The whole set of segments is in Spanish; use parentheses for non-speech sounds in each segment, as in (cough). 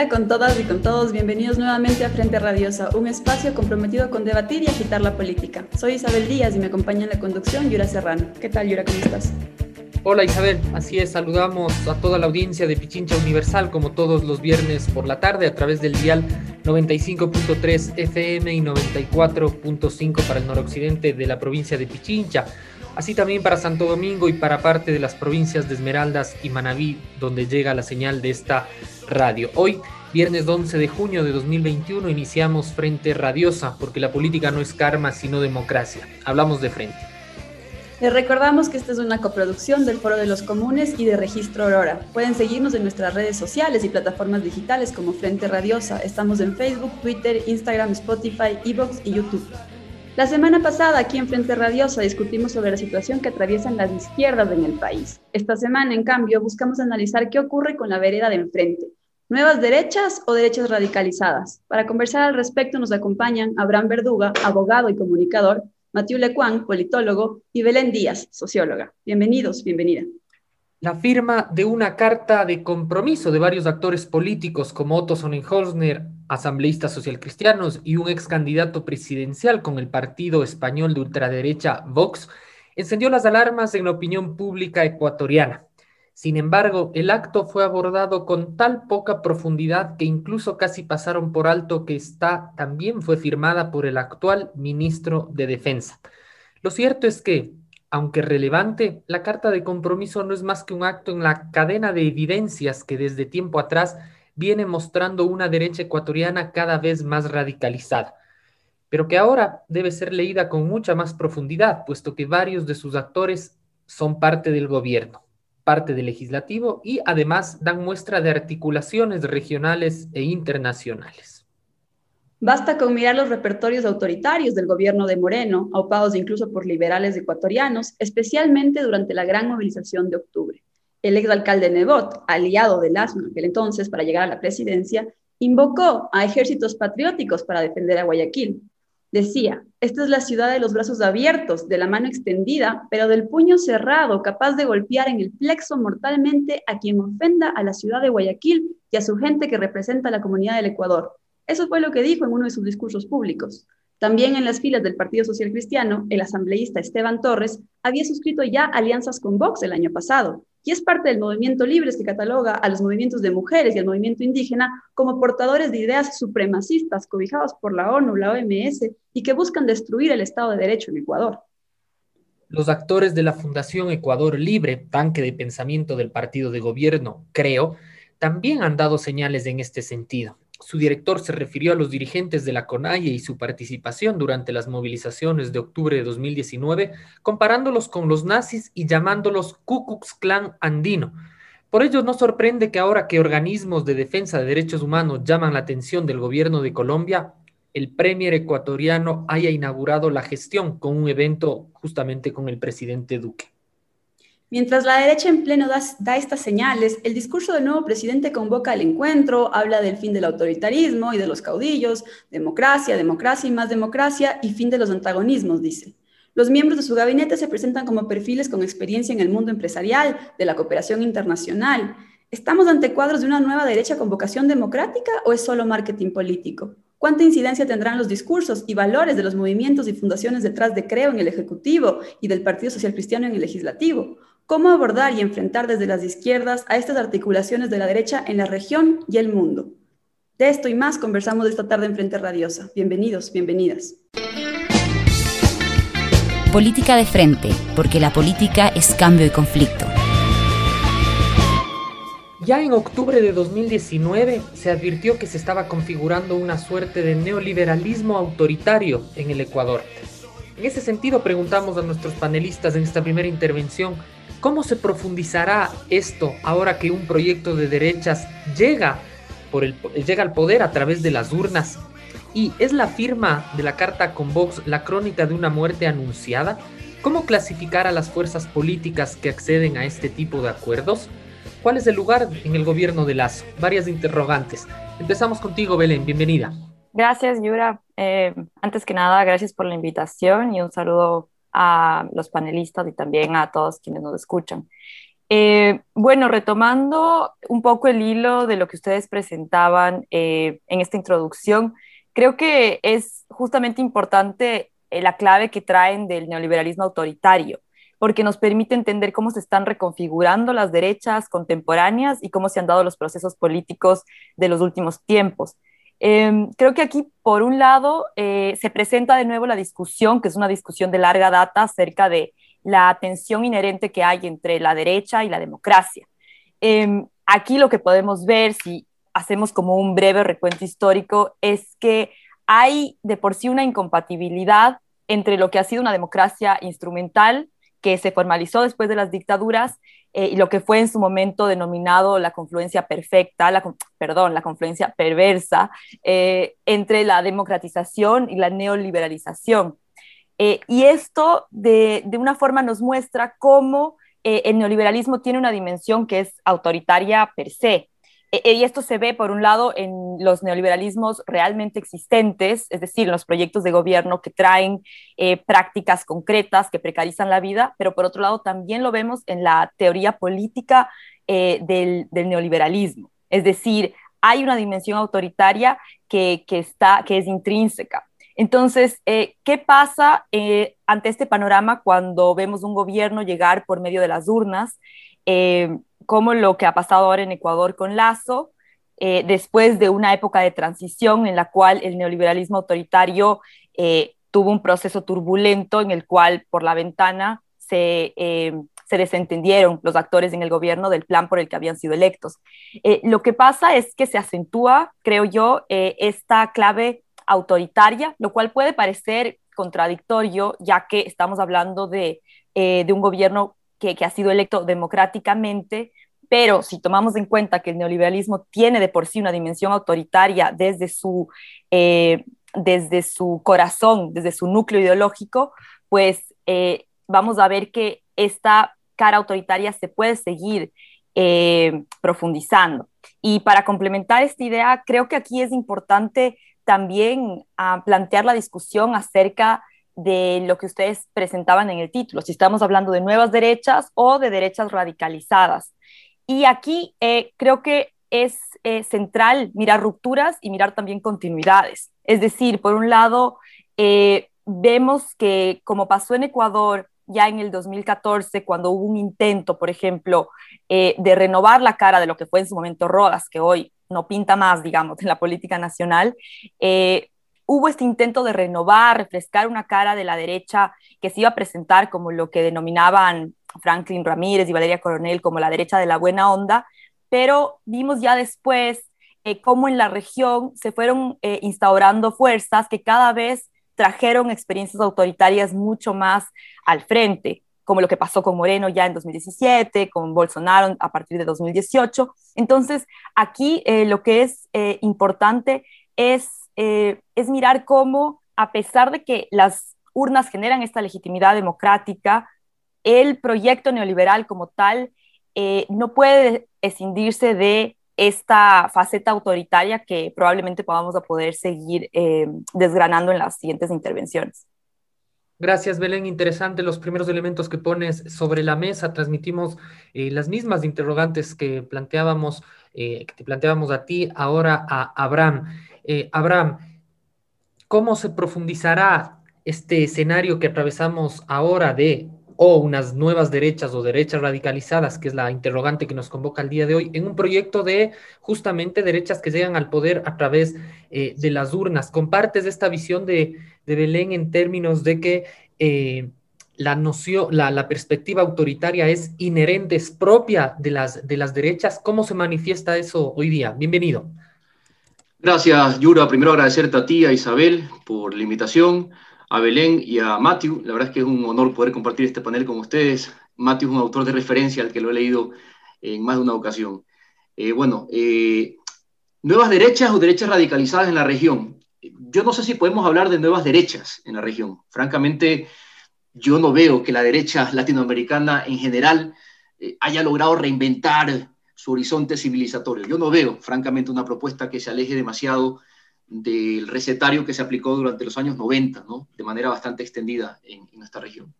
Hola con todas y con todos, bienvenidos nuevamente a Frente Radiosa, un espacio comprometido con debatir y agitar la política. Soy Isabel Díaz y me acompaña en la conducción Yura Serrano. ¿Qué tal Yura, cómo estás? Hola Isabel, así es, saludamos a toda la audiencia de Pichincha Universal como todos los viernes por la tarde a través del dial 95.3 FM y 94.5 para el noroccidente de la provincia de Pichincha así también para Santo Domingo y para parte de las provincias de Esmeraldas y Manabí, donde llega la señal de esta radio. Hoy, viernes 11 de junio de 2021, iniciamos Frente Radiosa, porque la política no es karma, sino democracia. Hablamos de frente. Les recordamos que esta es una coproducción del Foro de los Comunes y de Registro Aurora. Pueden seguirnos en nuestras redes sociales y plataformas digitales como Frente Radiosa. Estamos en Facebook, Twitter, Instagram, Spotify, Evox y YouTube. La semana pasada aquí en Frente Radiosa discutimos sobre la situación que atraviesan las izquierdas en el país. Esta semana, en cambio, buscamos analizar qué ocurre con la vereda de enfrente. ¿Nuevas derechas o derechas radicalizadas? Para conversar al respecto nos acompañan Abraham Verduga, abogado y comunicador, Mathieu Lecuan, politólogo, y Belén Díaz, socióloga. Bienvenidos, bienvenida. La firma de una carta de compromiso de varios actores políticos como Otto Sonnenholzner, asambleístas socialcristianos y un ex candidato presidencial con el partido español de ultraderecha Vox, encendió las alarmas en la opinión pública ecuatoriana. Sin embargo, el acto fue abordado con tal poca profundidad que incluso casi pasaron por alto que esta también fue firmada por el actual ministro de Defensa. Lo cierto es que, aunque relevante, la carta de compromiso no es más que un acto en la cadena de evidencias que desde tiempo atrás viene mostrando una derecha ecuatoriana cada vez más radicalizada, pero que ahora debe ser leída con mucha más profundidad, puesto que varios de sus actores son parte del gobierno, parte del legislativo y además dan muestra de articulaciones regionales e internacionales. Basta con mirar los repertorios autoritarios del gobierno de Moreno, aupados incluso por liberales ecuatorianos, especialmente durante la gran movilización de octubre el exalcalde Nebot, aliado de Lazo en aquel entonces para llegar a la presidencia, invocó a ejércitos patrióticos para defender a Guayaquil. Decía, esta es la ciudad de los brazos abiertos, de la mano extendida, pero del puño cerrado, capaz de golpear en el plexo mortalmente a quien ofenda a la ciudad de Guayaquil y a su gente que representa a la comunidad del Ecuador. Eso fue lo que dijo en uno de sus discursos públicos. También en las filas del Partido Social Cristiano, el asambleísta Esteban Torres había suscrito ya alianzas con Vox el año pasado, y es parte del movimiento Libres que cataloga a los movimientos de mujeres y al movimiento indígena como portadores de ideas supremacistas cobijados por la ONU, la OMS y que buscan destruir el Estado de Derecho en Ecuador. Los actores de la Fundación Ecuador Libre, tanque de pensamiento del partido de gobierno, creo, también han dado señales en este sentido. Su director se refirió a los dirigentes de la CONAIE y su participación durante las movilizaciones de octubre de 2019, comparándolos con los nazis y llamándolos Ku Klan andino. Por ello, no sorprende que ahora que organismos de defensa de derechos humanos llaman la atención del gobierno de Colombia, el premier ecuatoriano haya inaugurado la gestión con un evento justamente con el presidente Duque. Mientras la derecha en pleno da, estas señales, el discurso del nuevo presidente convoca al encuentro, habla del fin del autoritarismo y de los caudillos, democracia, democracia y más democracia y fin de los antagonismos, dice. Los miembros de su gabinete se presentan como perfiles con experiencia en el mundo empresarial, de la cooperación internacional. ¿Estamos ante cuadros de una nueva derecha con vocación democrática o es solo marketing político? ¿Cuánta incidencia tendrán los discursos y valores de los movimientos y fundaciones detrás de Creo en el Ejecutivo y del Partido Social Cristiano en el Legislativo? Cómo abordar y enfrentar desde las izquierdas a estas articulaciones de la derecha en la región y el mundo. De esto y más conversamos esta tarde en Frente Radiosa. Bienvenidos, bienvenidas. Política de frente, porque la política es cambio y conflicto. Ya en octubre de 2019 se advirtió que se estaba configurando una suerte de neoliberalismo autoritario en el Ecuador. En ese sentido preguntamos a nuestros panelistas en esta primera intervención ¿Cómo se profundizará esto ahora que un proyecto de derechas llega, por el, llega al poder a través de las urnas? ¿Y es la firma de la carta con Vox la crónica de una muerte anunciada? ¿Cómo clasificar a las fuerzas políticas que acceden a este tipo de acuerdos? ¿Cuál es el lugar en el gobierno de Lazo? Varias interrogantes. Empezamos contigo, Belén. Bienvenida. Gracias, Yura. Eh, antes que nada, gracias por la invitación y un saludo a los panelistas y también a todos quienes nos escuchan. Eh, bueno, retomando un poco el hilo de lo que ustedes presentaban eh, en esta introducción, creo que es justamente importante la clave que traen del neoliberalismo autoritario porque nos permite entender cómo se están reconfigurando las derechas contemporáneas y cómo se han dado los procesos políticos de los últimos tiempos. Em, creo que aquí, por un lado, eh, se presenta de nuevo la discusión, que es una discusión de larga data acerca de la tensión inherente que hay entre la derecha y la democracia. Em, aquí lo que podemos ver, si hacemos como un breve recuento histórico, es que hay de por sí una incompatibilidad entre lo que ha sido una democracia instrumental que se formalizó después de las dictaduras eh, lo que fue en su momento denominado la confluencia perfecta, la, perdón, la confluencia perversa eh, entre la democratización y la neoliberalización. Eh, y esto de, de, una forma nos muestra cómo el neoliberalismo tiene una dimensión que es autoritaria per se. E, y esto se ve, por un lado, en los neoliberalismos realmente existentes, es decir, en los proyectos de gobierno que traen eh, prácticas concretas que precarizan la vida, pero por otro lado también lo vemos en la teoría política eh, del, neoliberalismo. Es decir, hay una dimensión autoritaria que, está, que es intrínseca. Entonces, eh, ¿qué pasa ante este panorama cuando vemos un gobierno llegar por medio de las urnas? Como lo que ha pasado ahora en Ecuador con Lazo, eh, después de una época de transición en la cual el neoliberalismo autoritario eh, tuvo un proceso turbulento en el cual por la ventana se, eh, se, desentendieron los actores en el gobierno del plan por el que habían sido electos. lo que pasa es que se acentúa, creo yo, esta clave autoritaria, lo cual puede parecer contradictorio, ya que estamos hablando de, de un gobierno que, ha sido electo democráticamente, pero si tomamos en cuenta que el neoliberalismo tiene de por sí una dimensión autoritaria desde su, eh, desde su corazón, desde su núcleo ideológico, pues eh, vamos a ver que esta cara autoritaria se puede seguir eh, profundizando. Y para complementar esta idea, creo que aquí es importante también ah, plantear la discusión acerca de lo que ustedes presentaban en el título, si estamos hablando de nuevas derechas o de derechas radicalizadas. Y aquí eh, creo que es eh, central mirar rupturas y mirar también continuidades. Es decir, por un lado, eh, vemos que como pasó en Ecuador ya en el 2014, cuando hubo un intento, por ejemplo, de renovar la cara de lo que fue en su momento Rodas, que hoy no pinta más, digamos, en la política nacional, hubo este intento de renovar, refrescar una cara de la derecha que se iba a presentar como lo que denominaban Franklin Ramírez y Valeria Coronel como la derecha de la buena onda, pero vimos ya después eh, cómo en la región se fueron eh, instaurando fuerzas que cada vez trajeron experiencias autoritarias mucho más al frente, como lo que pasó con Moreno ya en 2017, con Bolsonaro a partir de 2018. Entonces, aquí eh, lo que es importante es, es mirar cómo, a pesar de que las urnas generan esta legitimidad democrática, el proyecto neoliberal como tal eh, no puede escindirse de esta faceta autoritaria que probablemente podamos a poder seguir eh, desgranando en las siguientes intervenciones. Gracias, Belén. Interesante los primeros elementos que pones sobre la mesa. Transmitimos eh, las mismas interrogantes que planteábamos, que te planteábamos a ti, ahora a Abraham. Abraham, ¿cómo se profundizará este escenario que atravesamos ahora de o unas nuevas derechas o derechas radicalizadas, que es la interrogante que nos convoca el día de hoy, en un proyecto de justamente derechas que llegan al poder a través eh, de las urnas. ¿Compartes esta visión de, Belén en términos de que eh, la noción, la, perspectiva autoritaria es inherente, es propia de las, de las derechas? ¿Cómo se manifiesta eso hoy día? Bienvenido. Gracias, Yura. Primero agradecerte a ti, a Isabel, por la invitación a Belén y a Matthew. La verdad es que es un honor poder compartir este panel con ustedes. Matthew es un autor de referencia al que lo he leído en más de una ocasión. Eh, bueno, eh, nuevas derechas o derechas radicalizadas en la región. yo no sé si podemos hablar de nuevas derechas en la región. Francamente, yo no veo que la derecha latinoamericana en general eh, haya logrado reinventar su horizonte civilizatorio. Yo no veo, francamente, una propuesta que se aleje demasiado del recetario que se aplicó durante los años 90, ¿no? de manera bastante extendida en, nuestra región.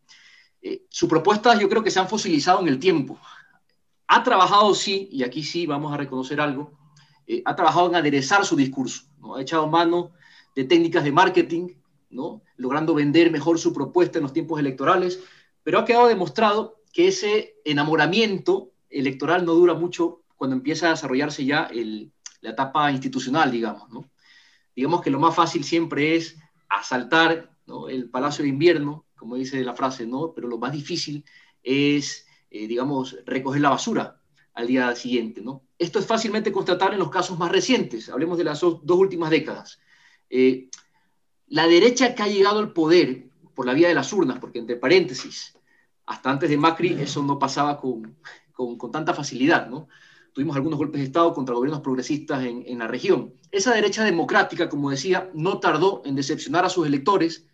Eh, sus propuestas yo creo que se han fosilizado en el tiempo. Ha trabajado, sí, y aquí sí vamos a reconocer algo, eh, ha trabajado en aderezar su discurso, ¿no? ha echado mano de técnicas de marketing, ¿no? logrando vender mejor su propuesta en los tiempos electorales, pero ha quedado demostrado que ese enamoramiento electoral no dura mucho cuando empieza a desarrollarse ya el, la etapa institucional, digamos. ¿no? Digamos que lo más fácil siempre es asaltar el Palacio de Invierno, como dice la frase, ¿no? pero lo más difícil es, eh, digamos, recoger la basura al día siguiente. ¿no? Esto es fácilmente constatable en los casos más recientes, hablemos de las dos últimas décadas. Eh, la derecha que ha llegado al poder por la vía de las urnas, porque entre paréntesis, hasta antes de Macri eso no pasaba con, con, tanta facilidad, ¿no? Tuvimos algunos golpes de Estado contra gobiernos progresistas en, la región. Esa derecha democrática, como decía, no tardó en decepcionar a sus electores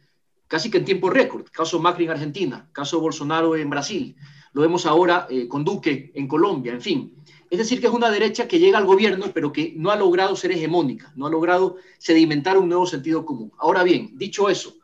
casi que en tiempo récord. Caso Macri en Argentina, caso Bolsonaro en Brasil, lo vemos ahora eh, con Duque en Colombia, en fin. Es decir, que es una derecha que llega al gobierno, pero que no ha logrado ser hegemónica, no ha logrado sedimentar un nuevo sentido común. Ahora bien, dicho eso,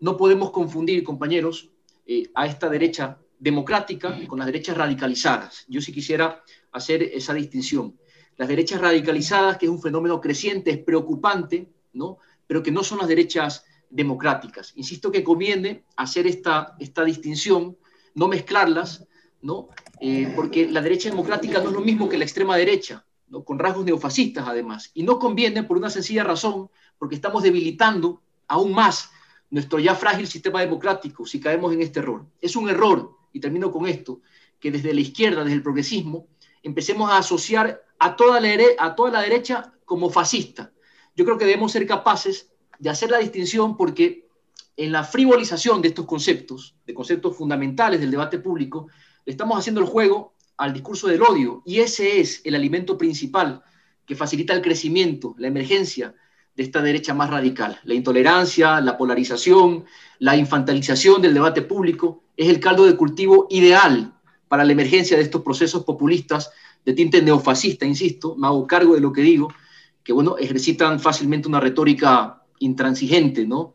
no podemos confundir, compañeros, eh, a esta derecha democrática con las derechas radicalizadas. Yo sí quisiera hacer esa distinción. Las derechas radicalizadas, que es un fenómeno creciente, es preocupante, ¿no? pero que no son las derechas democráticas. Insisto que conviene hacer esta, esta distinción, no mezclarlas, ¿no? Eh, porque la derecha democrática no es lo mismo que la extrema derecha, ¿no? con rasgos neofascistas además. Y no conviene por una sencilla razón, porque estamos debilitando aún más nuestro ya frágil sistema democrático si caemos en este error. Es un error y termino con esto, que desde la izquierda, desde el progresismo, empecemos a asociar a toda la, derecha como fascista. Yo creo que debemos ser capaces de hacer la distinción porque en la frivolización de estos conceptos, de conceptos fundamentales del debate público, estamos haciendo el juego al discurso del odio y ese es el alimento principal que facilita el crecimiento, la emergencia de esta derecha más radical. La intolerancia, la polarización, la infantilización del debate público es el caldo de cultivo ideal para la emergencia de estos procesos populistas de tinte neofascista, insisto, me hago cargo de lo que digo, que bueno, ejercitan fácilmente una retórica intransigente, ¿no?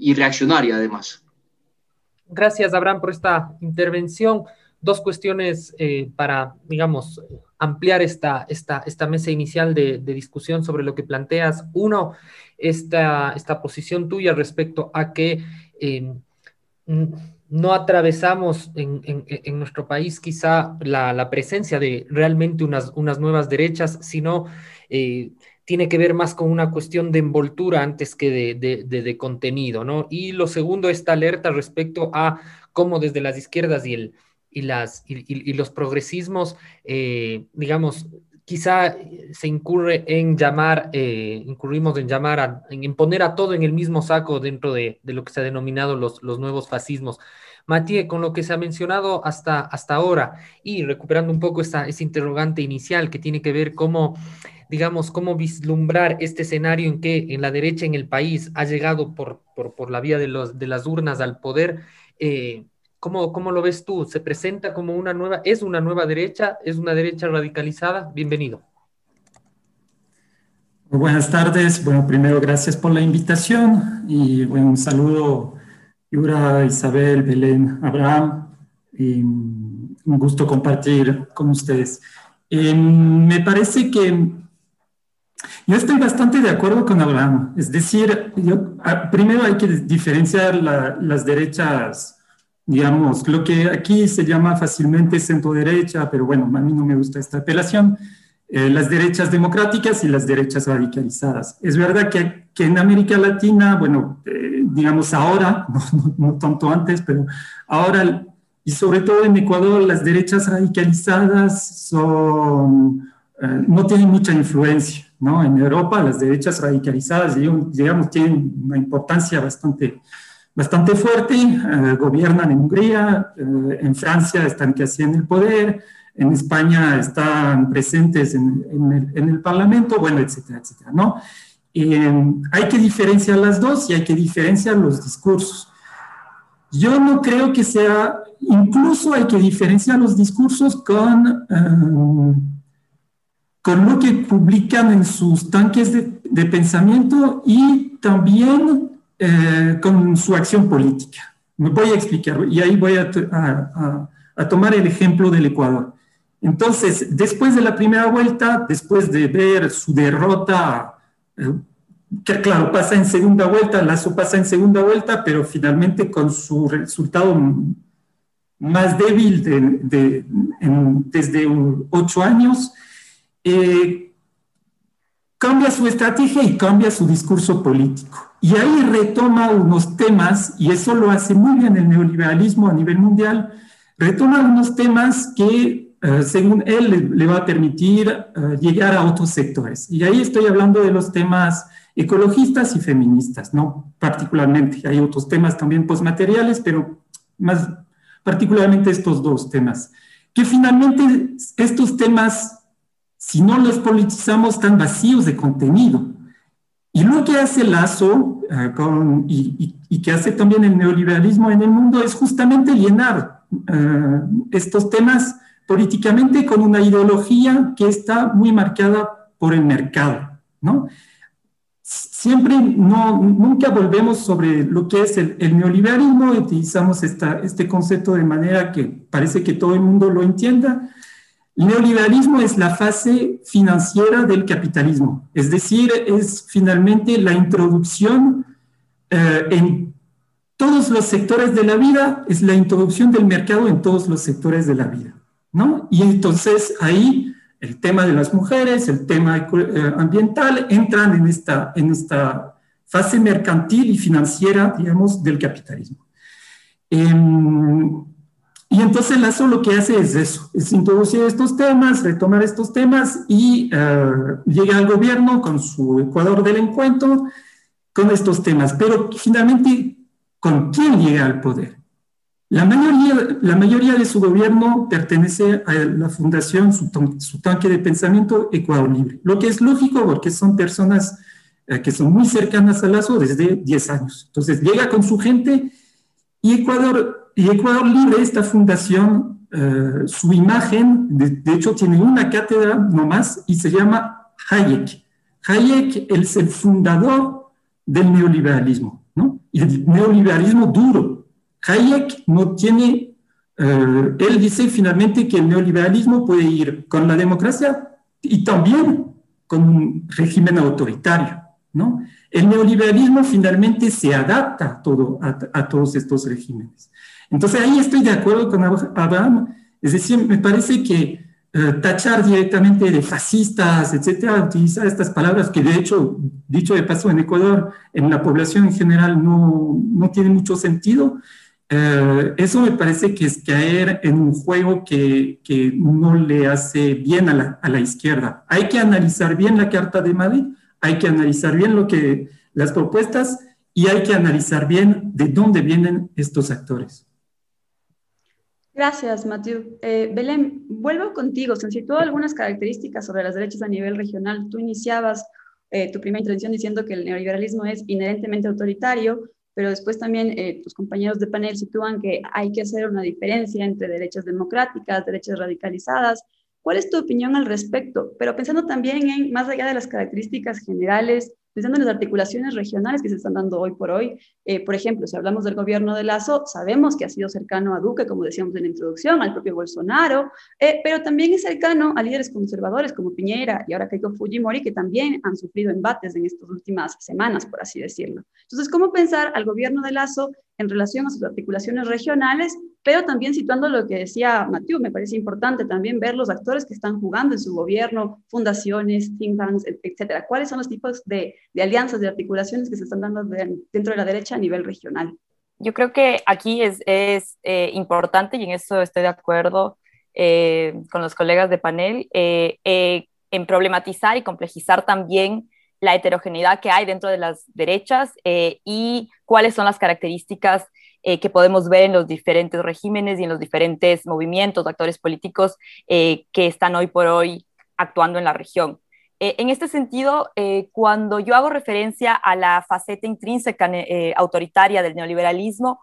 Y reaccionaria además. Gracias, Abraham, por esta intervención. Dos cuestiones eh, para, digamos, ampliar esta, esta, esta mesa inicial de, discusión sobre lo que planteas. Uno, esta, esta posición tuya respecto a que eh, no atravesamos en, nuestro país quizá la, presencia de realmente unas, unas nuevas derechas, sino eh, tiene que ver más con una cuestión de envoltura antes que de, de, contenido, ¿no? Y lo segundo, esta alerta respecto a cómo desde las izquierdas y el y, las, y, los progresismos, eh, digamos, quizá se incurre en llamar, eh, incurrimos en llamar, a, en poner a todo en el mismo saco dentro de, lo que se ha denominado los, los nuevos fascismos. Matías, con lo que se ha mencionado hasta, hasta ahora y recuperando un poco esa, ese interrogante inicial que tiene que ver cómo, digamos, cómo vislumbrar este escenario en que en la derecha en el país ha llegado por, por, por la vía de, los, de las urnas al poder, eh, ¿Cómo, lo ves tú? ¿Se presenta como una nueva, es una nueva derecha, es una derecha radicalizada? Bienvenido. Buenas tardes. Bueno, primero gracias por la invitación y bueno, un saludo, Yura, Isabel, Belén, Abraham. Y un gusto compartir con ustedes. Em, me parece que yo estoy bastante de acuerdo con Abraham. Es decir, yo, primero hay que diferenciar las derechas digamos, lo que aquí se llama fácilmente centro-derecha, pero bueno, a mí no me gusta esta apelación, eh, las derechas democráticas y las derechas radicalizadas. Es verdad que, que en América Latina, bueno, eh, digamos ahora, (laughs) no, tanto antes, pero ahora, y sobre todo en Ecuador, las derechas radicalizadas son, eh, no tienen mucha influencia, ¿no? En Europa, las derechas radicalizadas, digamos, tienen una importancia bastante bastante fuerte, eh, gobiernan en Hungría, eh, en Francia están casi en el poder, en España están presentes en, el, Parlamento, bueno, etcétera, etcétera, ¿no? hay que diferenciar las dos y hay que diferenciar los discursos. Yo no creo que sea, incluso hay que diferenciar los discursos con, con lo que publican en sus tanques de, pensamiento y también con su acción política. Me voy a explicar y ahí voy a, a tomar el ejemplo del Ecuador. Entonces, después de la primera vuelta, después de ver su derrota, eh, que claro, pasa en segunda vuelta, Lazo pasa en segunda vuelta, pero finalmente con su resultado más débil desde ocho años, eh, cambia su estrategia y cambia su discurso político. Y ahí retoma unos temas, y eso lo hace muy bien el neoliberalismo a nivel mundial, retoma unos temas que eh, según él, le, va a permitir eh, llegar a otros sectores. Y ahí estoy hablando de los temas ecologistas y feministas, ¿no? Particularmente. Hay otros temas también postmateriales, pero más particularmente estos dos temas. Que finalmente estos temas, si no los politizamos, están vacíos de contenido. Y lo que hace Lazo eh, y, que hace también el neoliberalismo en el mundo es justamente llenar estos temas políticamente con una ideología que está muy marcada por el mercado, ¿no? Siempre, no, nunca volvemos sobre lo que es el, neoliberalismo, utilizamos esta, este concepto de manera que parece que todo el mundo lo entienda. El neoliberalismo es la fase financiera del capitalismo, es decir, es finalmente la introducción eh, en todos los sectores de la vida, es la introducción del mercado en todos los sectores de la vida. ¿no? Y entonces ahí el tema de las mujeres, el tema eh, ambiental entran en esta, en esta fase mercantil y financiera, digamos, del capitalismo. Em, y entonces Lazo lo que hace es eso, es introducir estos temas, retomar estos temas y eh, llega al gobierno con su Ecuador del encuentro con estos temas. Pero finalmente, ¿con quién llega al poder? La mayoría, la mayoría de su gobierno pertenece a la fundación, su, tanque de pensamiento Ecuador Libre, lo que es lógico porque son personas eh, que son muy cercanas a Lazo desde 10 años. Entonces llega con su gente y Ecuador, y Ecuador Libre, esta fundación, eh, su imagen, de, hecho tiene una cátedra nomás y se llama Hayek. Hayek es el fundador del neoliberalismo, ¿no? Y el neoliberalismo duro, Hayek no tiene, eh, él dice finalmente que el neoliberalismo puede ir con la democracia y también con un régimen autoritario, ¿no? El neoliberalismo finalmente se adapta a, todo, a, todos estos regímenes. Entonces ahí estoy de acuerdo con Abraham, es decir, me parece que eh, tachar directamente de fascistas, etcétera, utilizar estas palabras que de hecho, dicho de paso en Ecuador, en la población en general no, no tiene mucho sentido, eh, eso me parece que es caer en un juego que, que no le hace bien a la, a la, izquierda. Hay que analizar bien la Carta de Madrid, hay que analizar bien lo que, las propuestas y hay que analizar bien de dónde vienen estos actores. Gracias, Mathieu. Eh, Belén, vuelvo contigo. Se han algunas características sobre las derechas a nivel regional. Tú iniciabas eh, tu primera intervención diciendo que el neoliberalismo es inherentemente autoritario, pero después también eh, tus compañeros de panel sitúan que hay que hacer una diferencia entre derechas democráticas, derechas radicalizadas. ¿Cuál es tu opinión al respecto? Pero pensando también en, más allá de las características generales pensando en las articulaciones regionales que se están dando hoy por hoy. Eh, por ejemplo, si hablamos del gobierno de Lazo, sabemos que ha sido cercano a Duque, como decíamos en la introducción, al propio Bolsonaro, eh, pero también es cercano a líderes conservadores como Piñera y ahora Keiko Fujimori, que también han sufrido embates en estas últimas semanas, por así decirlo. Entonces, ¿cómo pensar al gobierno de Lazo en relación a sus articulaciones regionales, pero también situando lo que decía Mathieu, me parece importante también ver los actores que están jugando en su gobierno, fundaciones, think tanks, etcétera. ¿Cuáles son los tipos de, alianzas, de articulaciones que se están dando dentro de la derecha a nivel regional? Yo creo que aquí es, es eh, importante, y en eso estoy de acuerdo eh, con los colegas de panel, eh, en problematizar y complejizar también la heterogeneidad que hay dentro de las derechas eh, y cuáles son las características eh, que podemos ver en los diferentes regímenes y en los diferentes movimientos, actores políticos eh, que están hoy por hoy actuando en la región. en este sentido, cuando yo hago referencia a la faceta intrínseca autoritaria del neoliberalismo,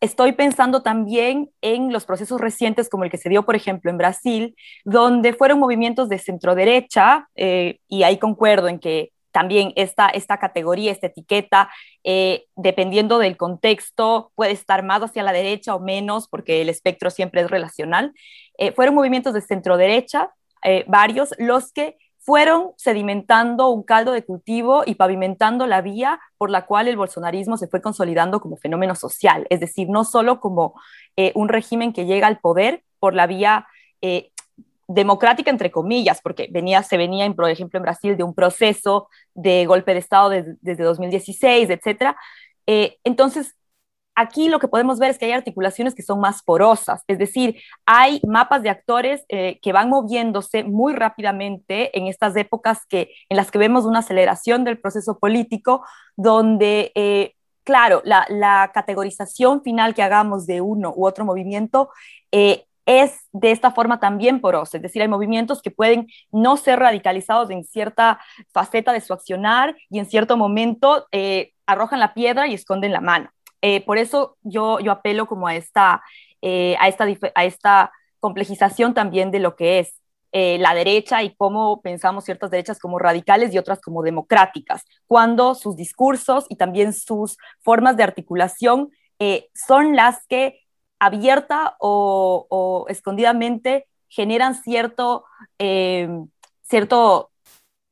estoy pensando también en los procesos recientes como el que se dio, por ejemplo, en Brasil, donde fueron movimientos de centro derecha, y ahí concuerdo en que también esta, esta categoría, esta etiqueta, eh, dependiendo del contexto, puede estar más hacia la derecha o menos, porque el espectro siempre es relacional. Eh, fueron movimientos de centro derecha, eh, varios, los que fueron sedimentando un caldo de cultivo y pavimentando la vía por la cual el bolsonarismo se fue consolidando como fenómeno social, es decir, no solo como un régimen que llega al poder por la vía democrática entre comillas, porque venía, se venía, por ejemplo, en Brasil de un proceso de golpe de Estado desde 2016, etcétera. Eh, entonces, aquí lo que podemos ver es que hay articulaciones que son más porosas, es decir, hay mapas de actores eh, que van moviéndose muy rápidamente en estas épocas que, en las que vemos una aceleración del proceso político, donde... Eh, claro, la, la, categorización final que hagamos de uno u otro movimiento es de esta forma también porosa, es decir, hay movimientos que pueden no ser radicalizados en cierta faceta de su accionar y en cierto momento eh, arrojan la piedra y esconden la mano. Eh, por eso yo, yo apelo como a esta, eh, a, esta, a esta complejización también de lo que es la derecha y cómo pensamos ciertas derechas como radicales y otras como democráticas, cuando sus discursos y también sus formas de articulación son las que abierta o, escondidamente generan cierto, eh, cierto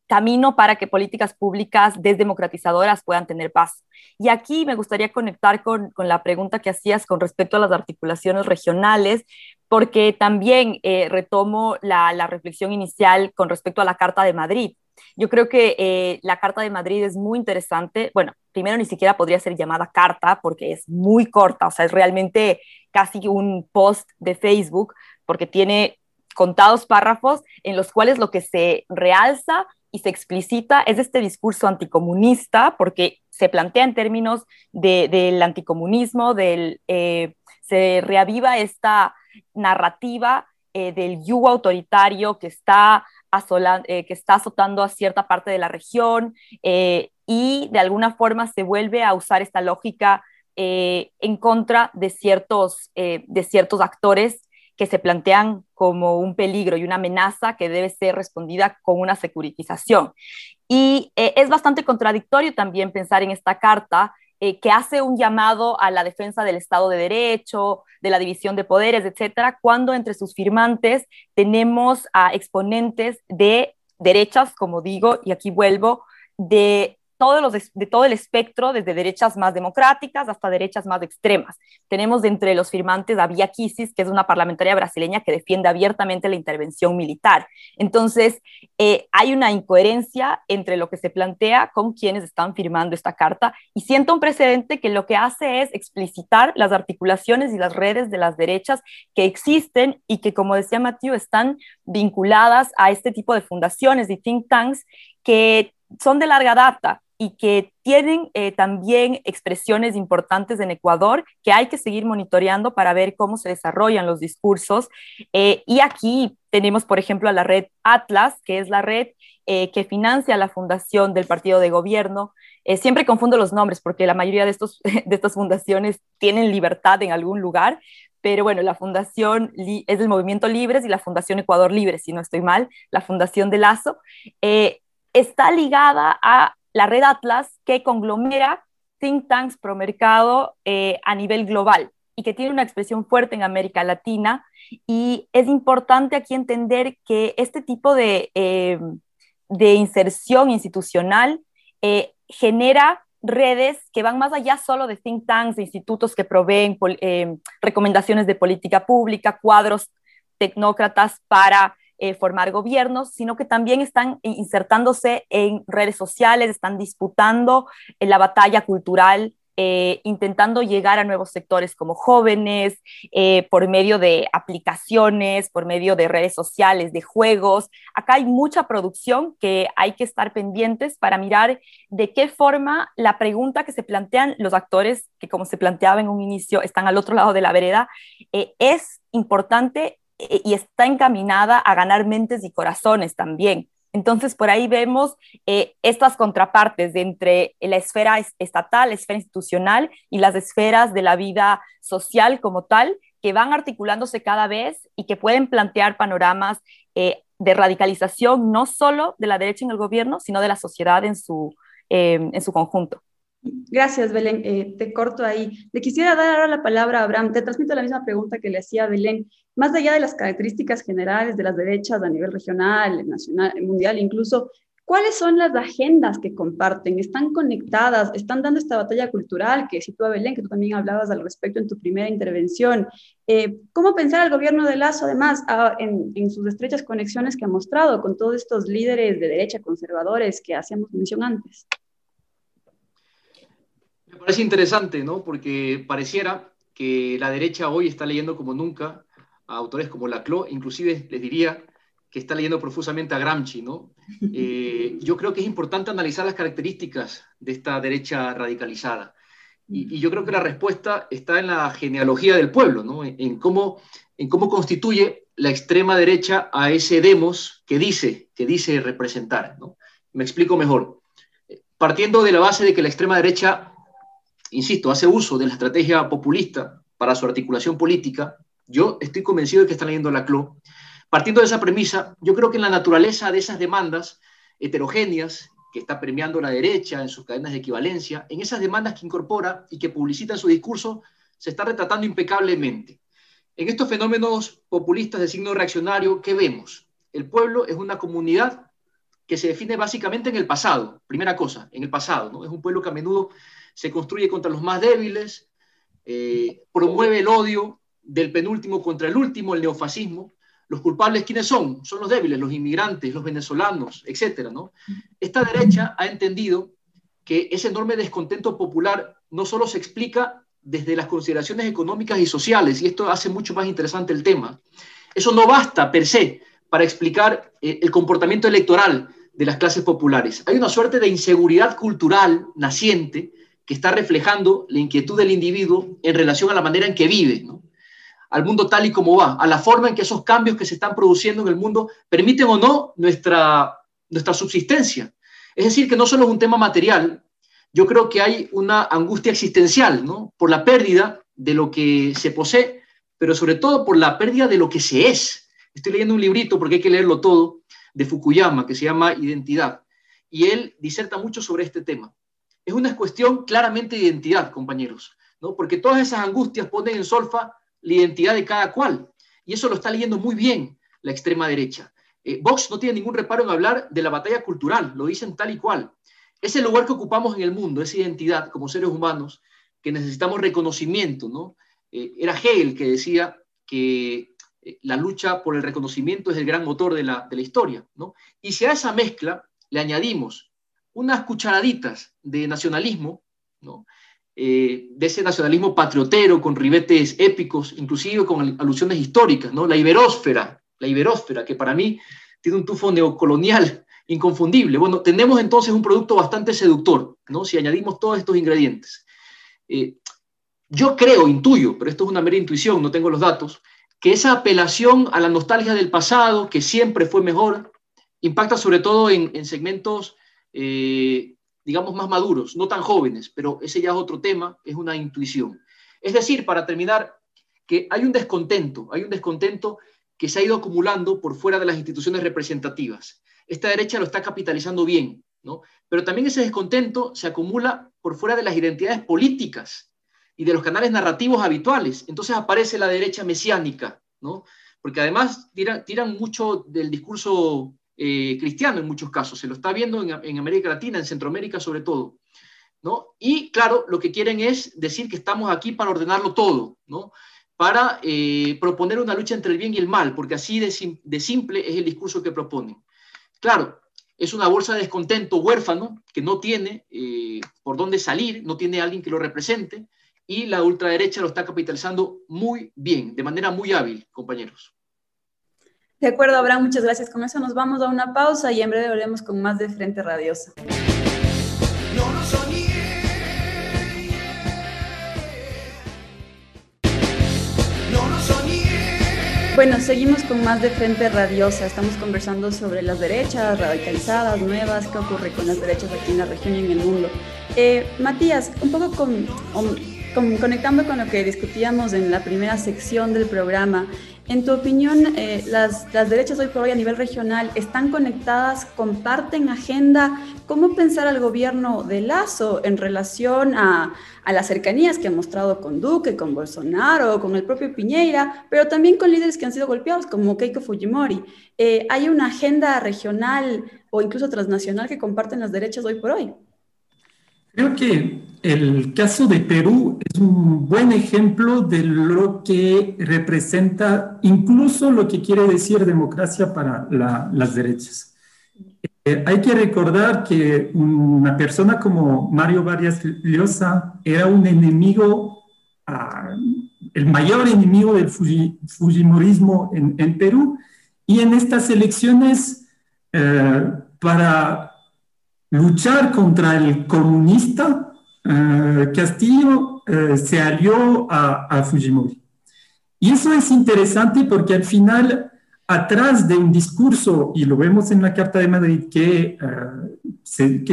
camino para que políticas públicas desdemocratizadoras puedan tener paz. Y aquí me gustaría conectar con, la pregunta que hacías con respecto a las articulaciones regionales, porque también eh, retomo la, la reflexión inicial con respecto a la Carta de Madrid. Yo creo que eh, la Carta de Madrid es muy interesante. Bueno, primero ni siquiera podría ser llamada carta porque es muy corta, o sea, es realmente casi un post de Facebook porque tiene contados párrafos en los cuales lo que se realza y se explicita es este discurso anticomunista, porque se plantea en términos del anticomunismo, del, eh, se reaviva esta narrativa eh, del yugo autoritario que está eh, que está azotando a cierta parte de la región eh, y de alguna forma se vuelve a usar esta lógica en contra de ciertos, de ciertos actores que se plantean como un peligro y una amenaza que debe ser respondida con una securitización. Y es bastante contradictorio también pensar en esta carta eh, que hace un llamado a la defensa del Estado de Derecho, de la división de poderes, etcétera, cuando entre sus firmantes tenemos a exponentes de derechas, como digo, y aquí vuelvo, de todos los, de todo el espectro, desde derechas más democráticas hasta derechas más extremas. Tenemos entre los firmantes a Bia Kicis, que es una parlamentaria brasileña que defiende abiertamente la intervención militar. Entonces, eh, hay una incoherencia entre lo que se plantea con quienes están firmando esta carta y siento un precedente que lo que hace es explicitar las articulaciones y las redes de las derechas que existen y que, como decía Matthew, están vinculadas a este tipo de fundaciones y think tanks que son de larga data y que tienen eh, también expresiones importantes en Ecuador que hay que seguir monitoreando para ver cómo se desarrollan los discursos. Eh, y aquí tenemos, por ejemplo, a la red Atlas, que es la red eh, que financia la fundación del partido de gobierno. siempre confundo los nombres porque la mayoría de, estos, (laughs) de estas fundaciones tienen libertad en algún lugar, pero bueno, la fundación es del Movimiento Libres y la Fundación Ecuador Libre, si no estoy mal, la Fundación de Lazo está ligada a la red Atlas que conglomera think tanks pro mercado eh, a nivel global y que tiene una expresión fuerte en América Latina. Y es importante aquí entender que este tipo de, eh, de inserción institucional eh, genera redes que van más allá solo de think tanks, de institutos que proveen recomendaciones de política pública, cuadros tecnócratas para eh, formar gobiernos, sino que también están insertándose en redes sociales, están disputando en la batalla cultural eh, intentando llegar a nuevos sectores como jóvenes, eh, por medio de aplicaciones, por medio de redes sociales, de juegos. Acá hay mucha producción que hay que estar pendientes para mirar de qué forma la pregunta que se plantean los actores, que como se planteaba en un inicio, están al otro lado de la vereda, es importante eh, y está encaminada a ganar mentes y corazones también. Entonces, por ahí vemos eh, estas contrapartes entre la esfera estatal, la esfera institucional y las esferas de la vida social como tal, que van articulándose cada vez y que pueden plantear panoramas eh, de radicalización no solo de la derecha en el gobierno, sino de la sociedad en su, eh, en su conjunto. Gracias, Belén. Eh, te corto ahí. Le quisiera dar ahora la palabra a Abraham. Te transmito la misma pregunta que le hacía a Belén. Más allá de las características generales de las derechas a nivel regional, nacional, mundial, incluso, ¿cuáles son las agendas que comparten? ¿Están conectadas? ¿Están dando esta batalla cultural que sitúa Belén, que tú también hablabas al respecto en tu primera intervención? Eh, ¿Cómo pensar al gobierno de Lazo, además, en, en sus estrechas conexiones que ha mostrado con todos estos líderes de derecha conservadores que hacíamos mención antes? Me parece interesante, ¿no? Porque pareciera que la derecha hoy está leyendo como nunca a autores como Laclau, inclusive les diría que está leyendo profusamente a Gramsci, ¿no? (laughs) Eh, yo creo que es importante analizar las características de esta derecha radicalizada. Y, yo creo que la respuesta está en la genealogía del pueblo, ¿no? En, cómo, en cómo constituye la extrema derecha a ese demos que dice, que dice representar, ¿no? Me explico mejor. Partiendo de la base de que la extrema derecha insisto, hace uso de la estrategia populista para su articulación política, yo estoy convencido de que están leyendo la CLO. Partiendo de esa premisa, yo creo que en la naturaleza de esas demandas heterogéneas que está premiando la derecha en sus cadenas de equivalencia, en esas demandas que incorpora y que publicita en su discurso, se está retratando impecablemente. En estos fenómenos populistas de signo reaccionario, ¿qué vemos? El pueblo es una comunidad que se define básicamente en el pasado, primera cosa, en el pasado, ¿no? Es un pueblo que a menudo se construye contra los más débiles, eh, promueve el odio del penúltimo contra el último, el neofascismo. Los culpables, ¿quiénes son? Son los débiles, los inmigrantes, los venezolanos, etc. ¿no? Esta derecha ha entendido que ese enorme descontento popular no solo se explica desde las consideraciones económicas y sociales, y esto hace mucho más interesante el tema, eso no basta per se para explicar eh, el comportamiento electoral de las clases populares. Hay una suerte de inseguridad cultural naciente que está reflejando la inquietud del individuo en relación a la manera en que vive, al mundo tal y como va, a la forma en que esos cambios que se están produciendo en el mundo permiten o no nuestra, nuestra subsistencia. Es decir, que no solo es un tema material, yo creo que hay una angustia existencial ¿no? por la pérdida de lo que se posee, pero sobre todo por la pérdida de lo que se es. Estoy leyendo un librito, porque hay que leerlo todo, de Fukuyama, que se llama Identidad, y él diserta mucho sobre este tema es una cuestión claramente de identidad, compañeros, ¿no? porque todas esas angustias ponen en solfa la identidad de cada cual. Y eso lo está leyendo muy bien la extrema derecha. Eh, Vox no tiene ningún reparo en hablar de la batalla cultural, lo dicen tal y cual. Es el lugar que ocupamos en el mundo, esa identidad como seres humanos, que necesitamos reconocimiento. ¿no? Eh, era Hegel que decía que eh, la lucha por el reconocimiento es el gran motor de la, de la historia. ¿no? Y si a esa mezcla le añadimos unas cucharaditas de nacionalismo, ¿no? Eh, de ese nacionalismo patriotero con ribetes épicos, inclusive con alusiones históricas, ¿no? la iberósfera, la iberósfera, que para mí tiene un tufo neocolonial (laughs) inconfundible. Bueno, tenemos entonces un producto bastante seductor, ¿no? si añadimos todos estos ingredientes. Eh, yo creo, intuyo, pero esto es una mera intuición, no tengo los datos, que esa apelación a la nostalgia del pasado, que siempre fue mejor, impacta sobre todo en, en segmentos eh, digamos, más maduros, no tan jóvenes, pero ese ya es otro tema, es una intuición. Es decir, para terminar, que hay un descontento, hay un descontento que se ha ido acumulando por fuera de las instituciones representativas. Esta derecha lo está capitalizando bien, ¿no? Pero también ese descontento se acumula por fuera de las identidades políticas y de los canales narrativos habituales. Entonces aparece la derecha mesiánica, ¿no? Porque además tiran, tiran mucho del discurso eh, cristiano en muchos casos. Se lo está viendo en, América Latina, en Centroamérica sobre todo. ¿no? Y claro, lo que quieren es decir que estamos aquí para ordenarlo todo, ¿no? para eh, proponer una lucha entre el bien y el mal, porque así de, simple es el discurso que proponen. Claro, es una bolsa de descontento huérfano que no tiene eh, por dónde salir, no tiene alguien que lo represente, y la ultraderecha lo está capitalizando muy bien, de manera muy hábil, compañeros. De acuerdo, Abraham, muchas gracias. Con eso nos vamos a una pausa y en breve volvemos con más de Frente Radiosa. Bueno, seguimos con más de Frente Radiosa. Estamos conversando sobre las derechas radicalizadas, nuevas, qué ocurre con las derechas aquí en la región y en el mundo. Eh, Matías, un poco con, conectando con lo que discutíamos en la primera sección del programa, en tu opinión, eh, las, las, derechas hoy por hoy a nivel regional están conectadas, comparten agenda. ¿Cómo pensar al gobierno de Lazo en relación a, a, las cercanías que ha mostrado con Duque, con Bolsonaro, con el propio Piñeira, pero también con líderes que han sido golpeados como Keiko Fujimori? Eh, ¿Hay una agenda regional o incluso transnacional que comparten las derechas hoy por hoy? Creo que el caso de Perú es un buen ejemplo de lo que representa incluso lo que quiere decir democracia para las derechas. Eh, hay que recordar que una persona como Mario Varias Llosa era un enemigo, ah, el mayor enemigo del Fujimorismo en, Perú, y en estas elecciones, eh, para luchar contra el comunista, eh, Castillo eh, se alió a, Fujimori. Y eso es interesante porque al final, atrás de un discurso, y lo vemos en la Carta de Madrid, que, eh, se,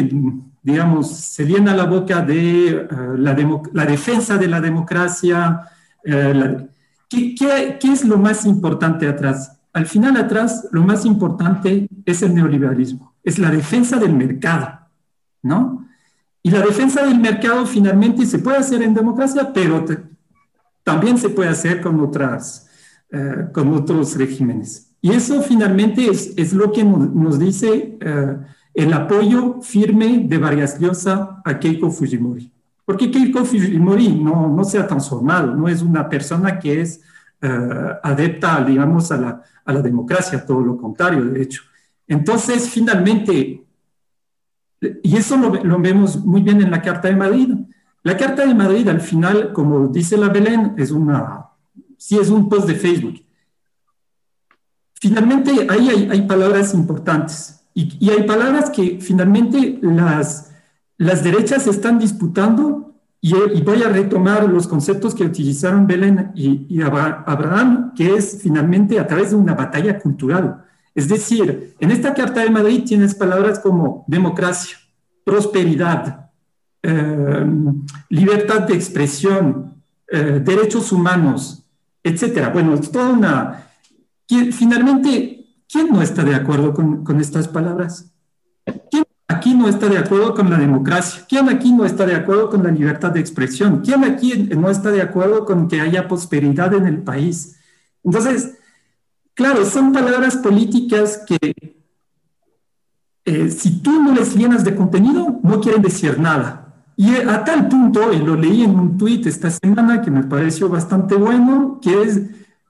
digamos, se llena la boca de la, la, defensa de la democracia, ¿qué, qué, qué es lo más importante atrás? Al final, atrás, lo más importante es el neoliberalismo es la defensa del mercado, ¿no? Y la defensa del mercado finalmente se puede hacer en democracia, pero también se puede hacer con, otras, eh, con otros regímenes. Y eso finalmente es, lo que nos, dice eh, el apoyo firme de Vargas Llosa a Keiko Fujimori. Porque Keiko Fujimori no, no se ha transformado, no es una persona que es uh, adepta, digamos, a la, a la democracia, todo lo contrario, de hecho. Entonces, finalmente, y eso lo, vemos muy bien en la Carta de Madrid. La Carta de Madrid, al final, como dice la Belén, es una, sí es un post de Facebook. Finalmente, ahí hay, palabras importantes y, hay palabras que finalmente las, las derechas están disputando y, voy a retomar los conceptos que utilizaron Belén y, y Abraham, que es finalmente a través de una batalla cultural. Es decir, en esta Carta de Madrid tienes palabras como democracia, prosperidad, eh, libertad de expresión, eh, derechos humanos, etcétera. Bueno, es toda una... Finalmente, ¿quién no está de acuerdo con, estas palabras? ¿Quién aquí no está de acuerdo con la democracia? ¿Quién aquí no está de acuerdo con la libertad de expresión? ¿Quién aquí no está de acuerdo con que haya prosperidad en el país? Entonces, Claro, son palabras políticas que eh, si tú no les llenas de contenido, no quieren decir nada. Y a tal punto, y lo leí en un tuit esta semana que me pareció bastante bueno, que es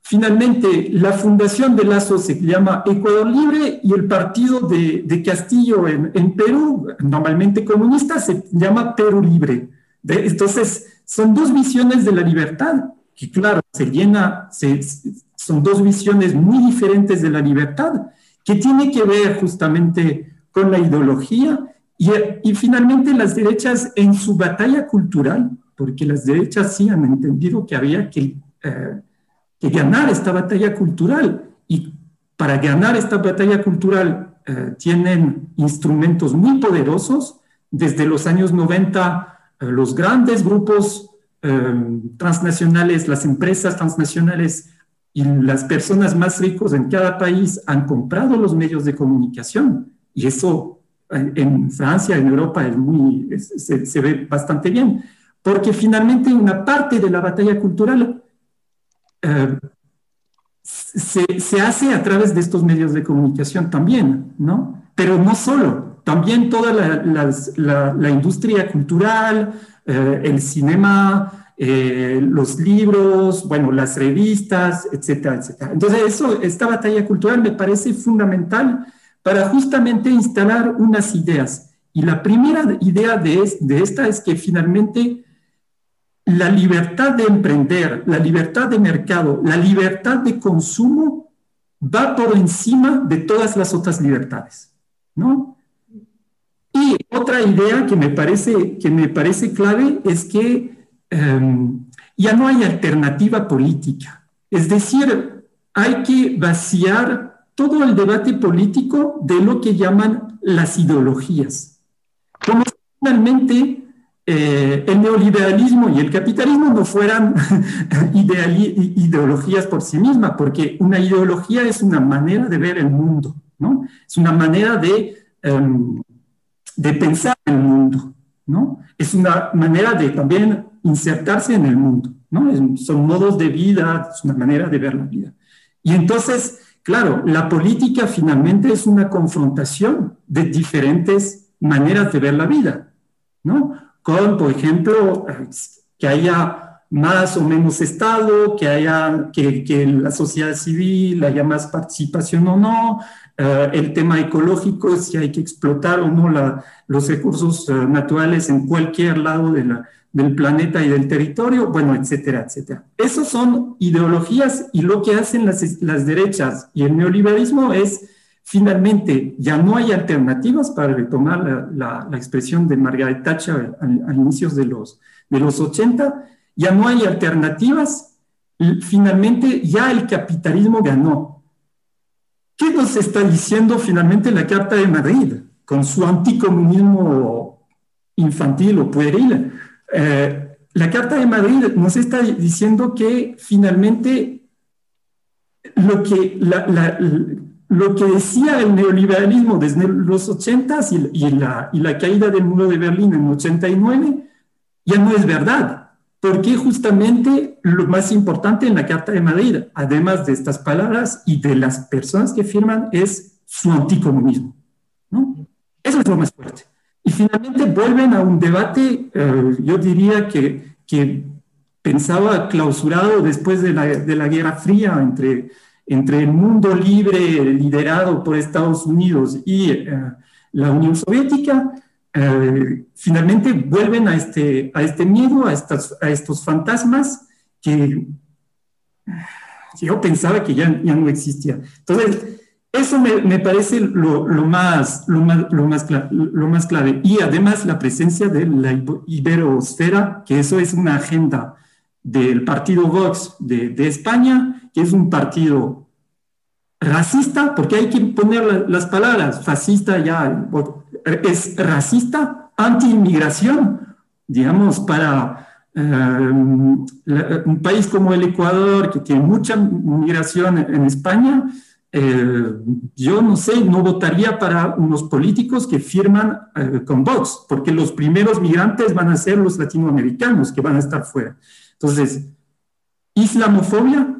finalmente la fundación de Lazo se llama Ecuador Libre y el partido de, Castillo en, Perú, normalmente comunista, se llama Perú Libre. entonces, son dos visiones de la libertad que, claro, se llena, se, son dos visiones muy diferentes de la libertad, que tiene que ver justamente con la ideología y, y, finalmente las derechas en su batalla cultural, porque las derechas sí han entendido que había que, eh, ganar esta batalla cultural y para ganar esta batalla cultural eh, tienen instrumentos muy poderosos. Desde los años 90, eh, los grandes grupos transnacionales, las empresas transnacionales y las personas más ricas en cada país han comprado los medios de comunicación y eso en Francia, en Europa, es muy, se, ve bastante bien, porque finalmente una parte de la batalla cultural eh, se, se, hace a través de estos medios de comunicación también, ¿no? Pero no solo, también toda la, la, la industria cultural, eh, el cinema, eh, los libros, bueno, las revistas, etcétera, etcétera. Entonces, eso, esta batalla cultural me parece fundamental para justamente instalar unas ideas. Y la primera idea de, de esta es que finalmente la libertad de emprender, la libertad de mercado, la libertad de consumo va por encima de todas las otras libertades, ¿no? Y otra idea que me parece, que me parece clave es que Em, ya no hay alternativa política. Es decir, hay que vaciar todo el debate político de lo que llaman las ideologías. Como finalmente eh, el neoliberalismo y el capitalismo no fueran (laughs) ideologías por sí mismas, porque una ideología es una manera de ver el mundo, ¿no? Es una manera de, em, de pensar el mundo, ¿no? Es una manera de también insertarse en el mundo, ¿no? son modos de vida, es una manera de ver la vida. Y entonces, claro, la política finalmente es una confrontación de diferentes maneras de ver la vida, ¿no? con, por ejemplo, que haya más o menos Estado, que haya que, que la sociedad civil haya más participación o no, eh, el tema ecológico, si hay que explotar o no la, los recursos eh, naturales en cualquier lado de la, del planeta y del territorio, bueno, etcétera, etcétera. Esas son ideologías y lo que hacen las, las derechas y el neoliberalismo es Finalmente, ya no hay alternativas para retomar la, expresión de Margaret Thatcher a, inicios de los, de los 80, ya no hay alternativas, finalmente ya el capitalismo ganó. ¿Qué nos está diciendo finalmente la Carta de Madrid con su anticomunismo infantil o pueril? Eh, la Carta de Madrid nos está diciendo que finalmente lo que lo que decía el neoliberalismo desde los 80 y, y, la, y la caída del muro de Berlín en 89 ya no es verdad, porque justamente lo más importante en la Carta de Madrid, además de estas palabras y de las personas que firman, es su anticomunismo. ¿no? Eso es lo más fuerte. Y finalmente vuelven a un debate, eh, yo diría que, que pensaba clausurado después de la, de la Guerra Fría entre entre el mundo libre liderado por Estados Unidos y eh, la Unión Soviética, eh, finalmente vuelven a este, a este miedo, a, estas, a estos fantasmas que, yo pensaba que ya, ya no existía. Entonces, eso me, me parece lo, más, lo, más, lo más clave. Y además la presencia de la iberosfera, que eso es una agenda del partido Vox de, de España, que es un partido racista, porque hay que poner las palabras, fascista ya es racista, anti-inmigración, digamos, para eh, un país como el Ecuador, que tiene mucha migración en España, eh, yo no sé, no votaría para unos políticos que firman eh, con Vox, porque los primeros migrantes van a ser los latinoamericanos que van a estar fuera. Entonces, islamofobia,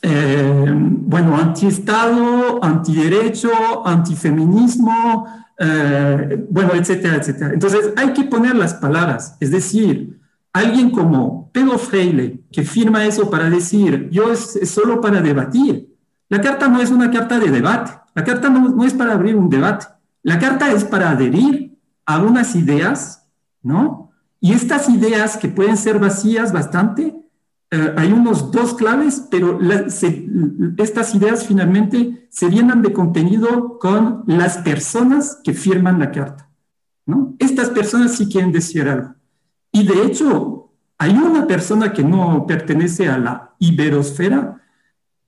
eh, bueno, antiestado, antiderecho, antifeminismo, eh, bueno, etcétera, etcétera. Entonces hay que poner las palabras, es decir, alguien como Pedro Freire que firma eso para decir, yo es, solo para debatir. La carta no es una carta de debate, la carta no, no es para abrir un debate, la carta es para adherir a unas ideas, ¿no? Y estas ideas que pueden ser vacías bastante, eh, hay unos dos claves, pero estas ideas finalmente se llenan de contenido con las personas que firman la carta. ¿no? Estas personas sí quieren decir algo. Y de hecho, hay una persona que no pertenece a la iberosfera,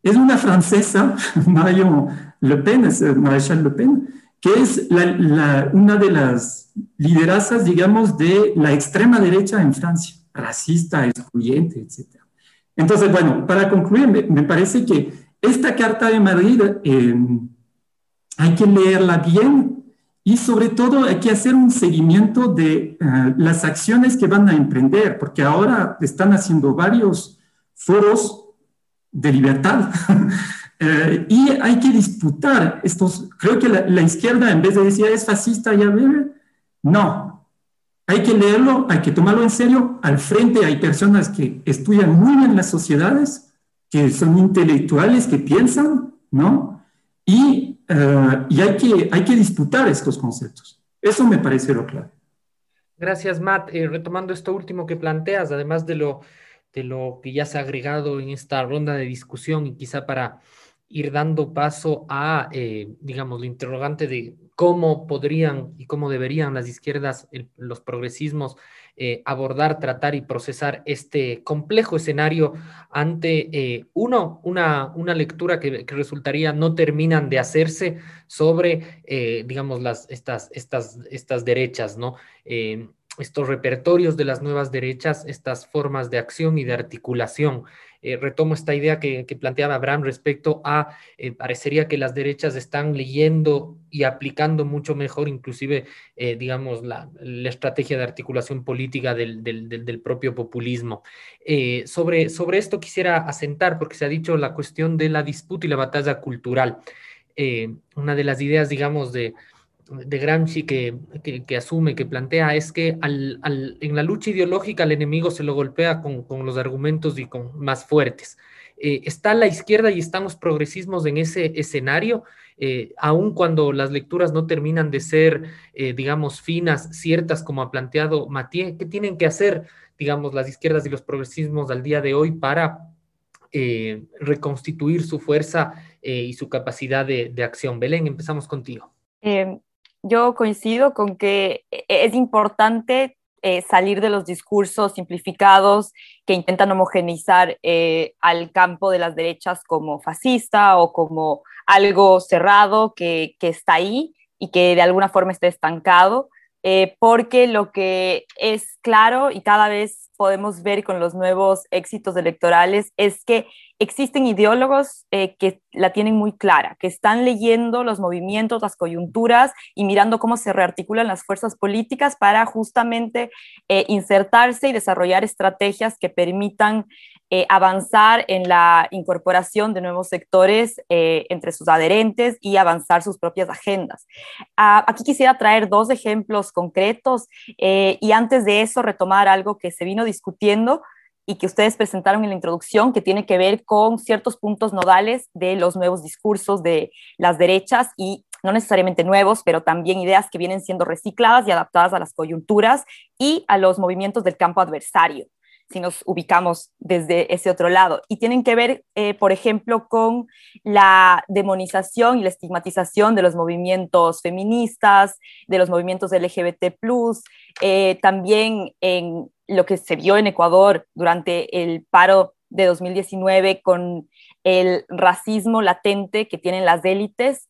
es una francesa, (laughs) Marion Le Pen, es Le Pen, que es una de las liderazas, digamos, de la extrema derecha en Francia, racista, excluyente, etc. Entonces, bueno, para concluir, me, parece que esta Carta de Madrid eh, hay que leerla bien y sobre todo hay que hacer un seguimiento de eh, las acciones que van a emprender, porque ahora están haciendo varios foros de libertad (laughs) eh, y hay que disputar estos, creo que la, izquierda en vez de decir es fascista, ya ve, no, hay que leerlo, hay que tomarlo en serio. Al frente hay personas que estudian muy bien las sociedades, que son intelectuales, que piensan, ¿no? Y, eh, y hay, que, hay que disputar estos conceptos. Eso me parece lo clave. Gracias, Matt. Eh, retomando esto último que planteas, además de lo, de lo que ya se ha agregado en esta ronda de discusión y quizá para ir dando paso a, eh, digamos, lo interrogante de cómo podrían y cómo deberían las izquierdas, los progresismos, eh, abordar, tratar y procesar este complejo escenario ante, eh, uno, una, una lectura que, resultaría no terminan de hacerse sobre, digamos, las, estas, estas, estas derechas, ¿no? Estos repertorios de las nuevas derechas, estas formas de acción y de articulación. Eh, retomo esta idea que, planteaba Abraham respecto a, eh, parecería que las derechas están leyendo y aplicando mucho mejor, inclusive, eh, digamos, la, estrategia de articulación política del, propio populismo. sobre, sobre esto quisiera asentar, porque se ha dicho la cuestión de la disputa y la batalla cultural. una de las ideas, digamos, de de Gramsci que, que, asume, que plantea, es que al, en la lucha ideológica al enemigo se lo golpea con, con los argumentos y con más fuertes. Eh, está la izquierda y están los progresismos en ese escenario, eh, aun cuando las lecturas no terminan de ser, eh, digamos, finas, ciertas, como ha planteado Matías, ¿qué tienen que hacer, digamos, las izquierdas y los progresismos al día de hoy para reconstituir su fuerza y su capacidad de, de acción? Belén, empezamos contigo. Yo coincido con que e-, es importante eh, salir de los discursos simplificados que intentan homogeneizar eh, al campo de las derechas como fascista o como algo cerrado que está ahí y que de alguna forma está estancado, eh, porque lo que es claro y cada vez podemos ver con los nuevos éxitos electorales es que existen ideólogos eh, que la tienen muy clara, que están leyendo los movimientos, las coyunturas y mirando cómo se rearticulan las fuerzas políticas para justamente eh, insertarse y desarrollar estrategias que permitan eh, avanzar en la incorporación de nuevos sectores entre sus adherentes y avanzar sus propias agendas. Ah, aquí quisiera traer dos ejemplos concretos y antes de eso retomar algo que se vino discutiendo y que ustedes presentaron en la introducción, que tiene que ver con ciertos puntos nodales de los nuevos discursos de las derechas y no necesariamente nuevos, pero también ideas que vienen siendo recicladas y adaptadas a las coyunturas y a los movimientos del campo adversario, si nos ubicamos desde ese otro lado. Y tienen que ver, eh, por ejemplo, con la demonización y la estigmatización de los movimientos feministas, de los movimientos LGBT, eh, también en lo que se vio en Ecuador durante el paro de 2019 con el racismo latente que tienen las élites,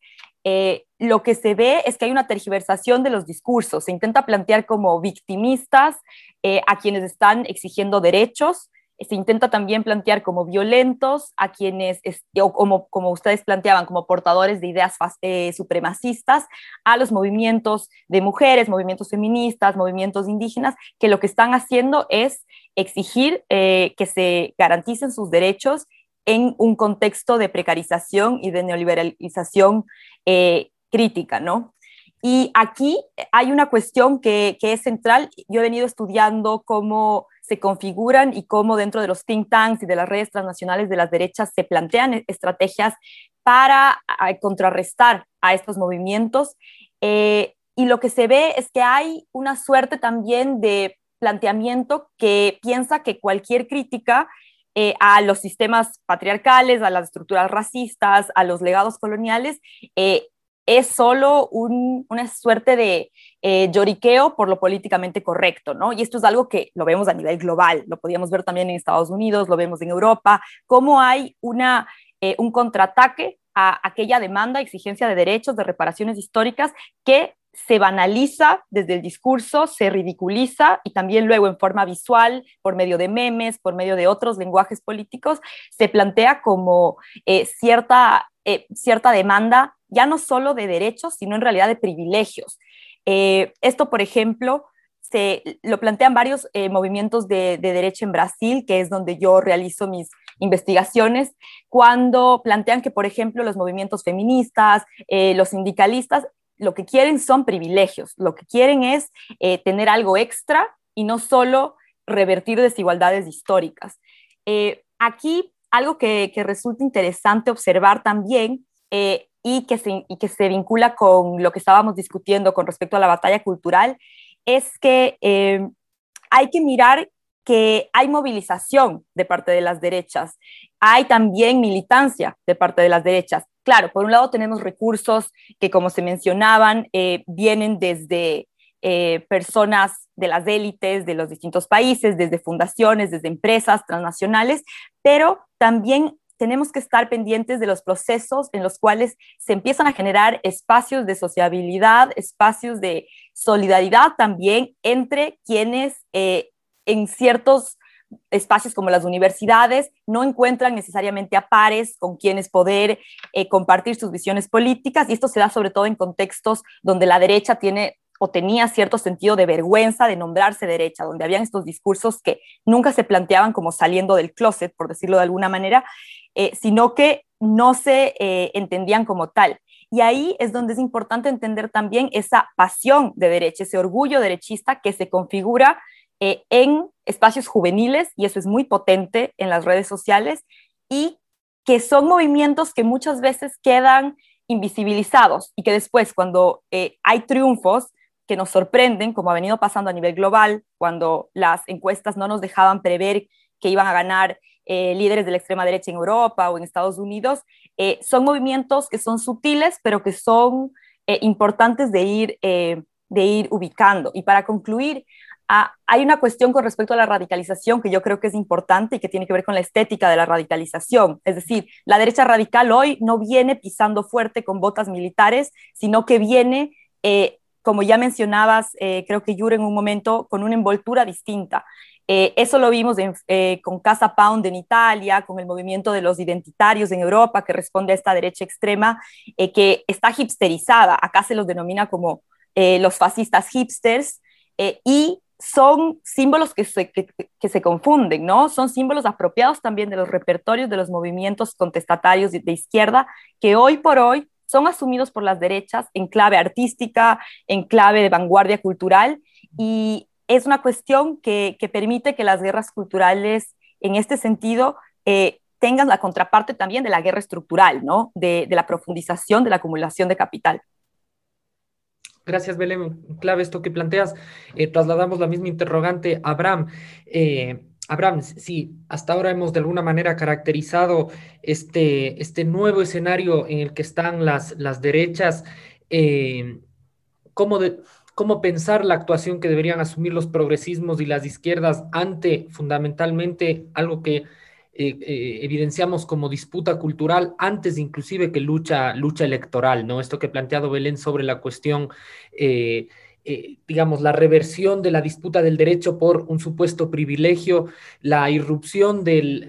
eh, lo que se ve es que hay una tergiversación de los discursos. Se intenta plantear como victimistas eh, a quienes están exigiendo derechos, se intenta también plantear como violentos a quienes, o como, ustedes planteaban, como portadores de ideas eh, supremacistas, a los movimientos de mujeres, movimientos feministas, movimientos indígenas, que lo que están haciendo es exigir que se garanticen sus derechos en un contexto de precarización y de neoliberalización eh, crítica, ¿no? Y aquí hay una cuestión que, que, es central. Yo he venido estudiando cómo se configuran y cómo dentro de los think tanks y de las redes transnacionales de las derechas se plantean e-, estrategias para contrarrestar a estos movimientos. Eh, y lo que se ve es que hay una suerte también de planteamiento que piensa que cualquier crítica eh, a los sistemas patriarcales, a las estructuras racistas, a los legados coloniales, eh, es solo una suerte de eh, lloriqueo por lo políticamente correcto, ¿no? Y esto es algo que lo vemos a nivel global, lo podíamos ver también en Estados Unidos, lo vemos en Europa, cómo hay un contraataque a aquella demanda, exigencia de derechos, de reparaciones históricas que se banaliza desde el discurso, se ridiculiza y también luego en forma visual, por medio de memes, por medio de otros lenguajes políticos, se plantea como eh, cierta, cierta demanda ya no solo de derechos, sino en realidad de privilegios. Eh, esto, por ejemplo, se lo plantean varios eh, movimientos de, derecha en Brasil, que es donde yo realizo mis investigaciones, cuando plantean que, por ejemplo, los movimientos feministas, eh, los sindicalistas, lo que quieren son privilegios, lo que quieren es tener algo extra y no solo revertir desigualdades históricas. aquí, algo que, resulta interesante observar también y que, se, y que se vincula con lo que estábamos discutiendo con respecto a la batalla cultural, es que eh, hay que mirar que hay movilización de parte de las derechas, hay también militancia de parte de las derechas. Claro, por un lado tenemos recursos que, como se mencionaban, eh, vienen desde eh, personas de las élites de los distintos países, desde fundaciones, desde empresas transnacionales, pero también tenemos que estar pendientes de los procesos en los cuales se empiezan a generar espacios de sociabilidad, espacios de solidaridad también entre quienes eh, en ciertos espacios como las universidades no encuentran necesariamente a pares con quienes poder eh, compartir sus visiones políticas y esto se da sobre todo en contextos donde la derecha tiene o tenía cierto sentido de vergüenza de nombrarse derecha, donde habían estos discursos que nunca se planteaban como saliendo del closet, por decirlo de alguna manera, eh, sino que no se eh, entendían como tal. Y ahí es donde es importante entender también esa pasión de derecha, ese orgullo derechista que se configura eh, en espacios juveniles, y eso es muy potente en las redes sociales, y que son movimientos que muchas veces quedan invisibilizados y que después cuando hay triunfos que nos sorprenden, como ha venido pasando a nivel global, cuando las encuestas no nos dejaban prever que iban a ganar eh, líderes de la extrema derecha en Europa o en Estados Unidos, eh, son movimientos que son sutiles, pero que son eh, importantes de ir, de ir ubicando. Y para concluir, ah, hay una cuestión con respecto a la radicalización que yo creo que es importante y que tiene que ver con la estética de la radicalización. Es decir, la derecha radical hoy no viene pisando fuerte con botas militares, sino que viene como ya mencionabas, eh, creo que Yure en un momento, con una envoltura distinta. Eh, eso lo vimos eh, con Casa Pound en Italia, con el movimiento de los identitarios en Europa, que responde a esta derecha extrema, que está hipsterizada. Acá se los denomina como los fascistas hipsters, y son símbolos que se, que, se, confunden, ¿no? Son símbolos apropiados también de los repertorios de los movimientos contestatarios de izquierda, que hoy por hoy son asumidos por las derechas en clave artística, en clave de vanguardia cultural, y es una cuestión que, permite que las guerras culturales, en este sentido, eh, tengan la contraparte también de la guerra estructural, ¿no? de, la profundización de la acumulación de capital. Gracias, Belén. Clave esto que planteas. Eh, trasladamos la misma interrogante a Abraham. Eh, Abraham, sí, hasta ahora hemos de alguna manera caracterizado este, este nuevo escenario en el que están las, las derechas. Eh, ¿cómo, ¿Cómo pensar la actuación que deberían asumir los progresismos y las izquierdas ante fundamentalmente algo que eh, eh, evidenciamos como disputa cultural antes inclusive que lucha, lucha electoral, ¿no? Esto que ha planteado Belén sobre la cuestión eh, digamos, la reversión de la disputa del derecho por un supuesto privilegio, la irrupción del,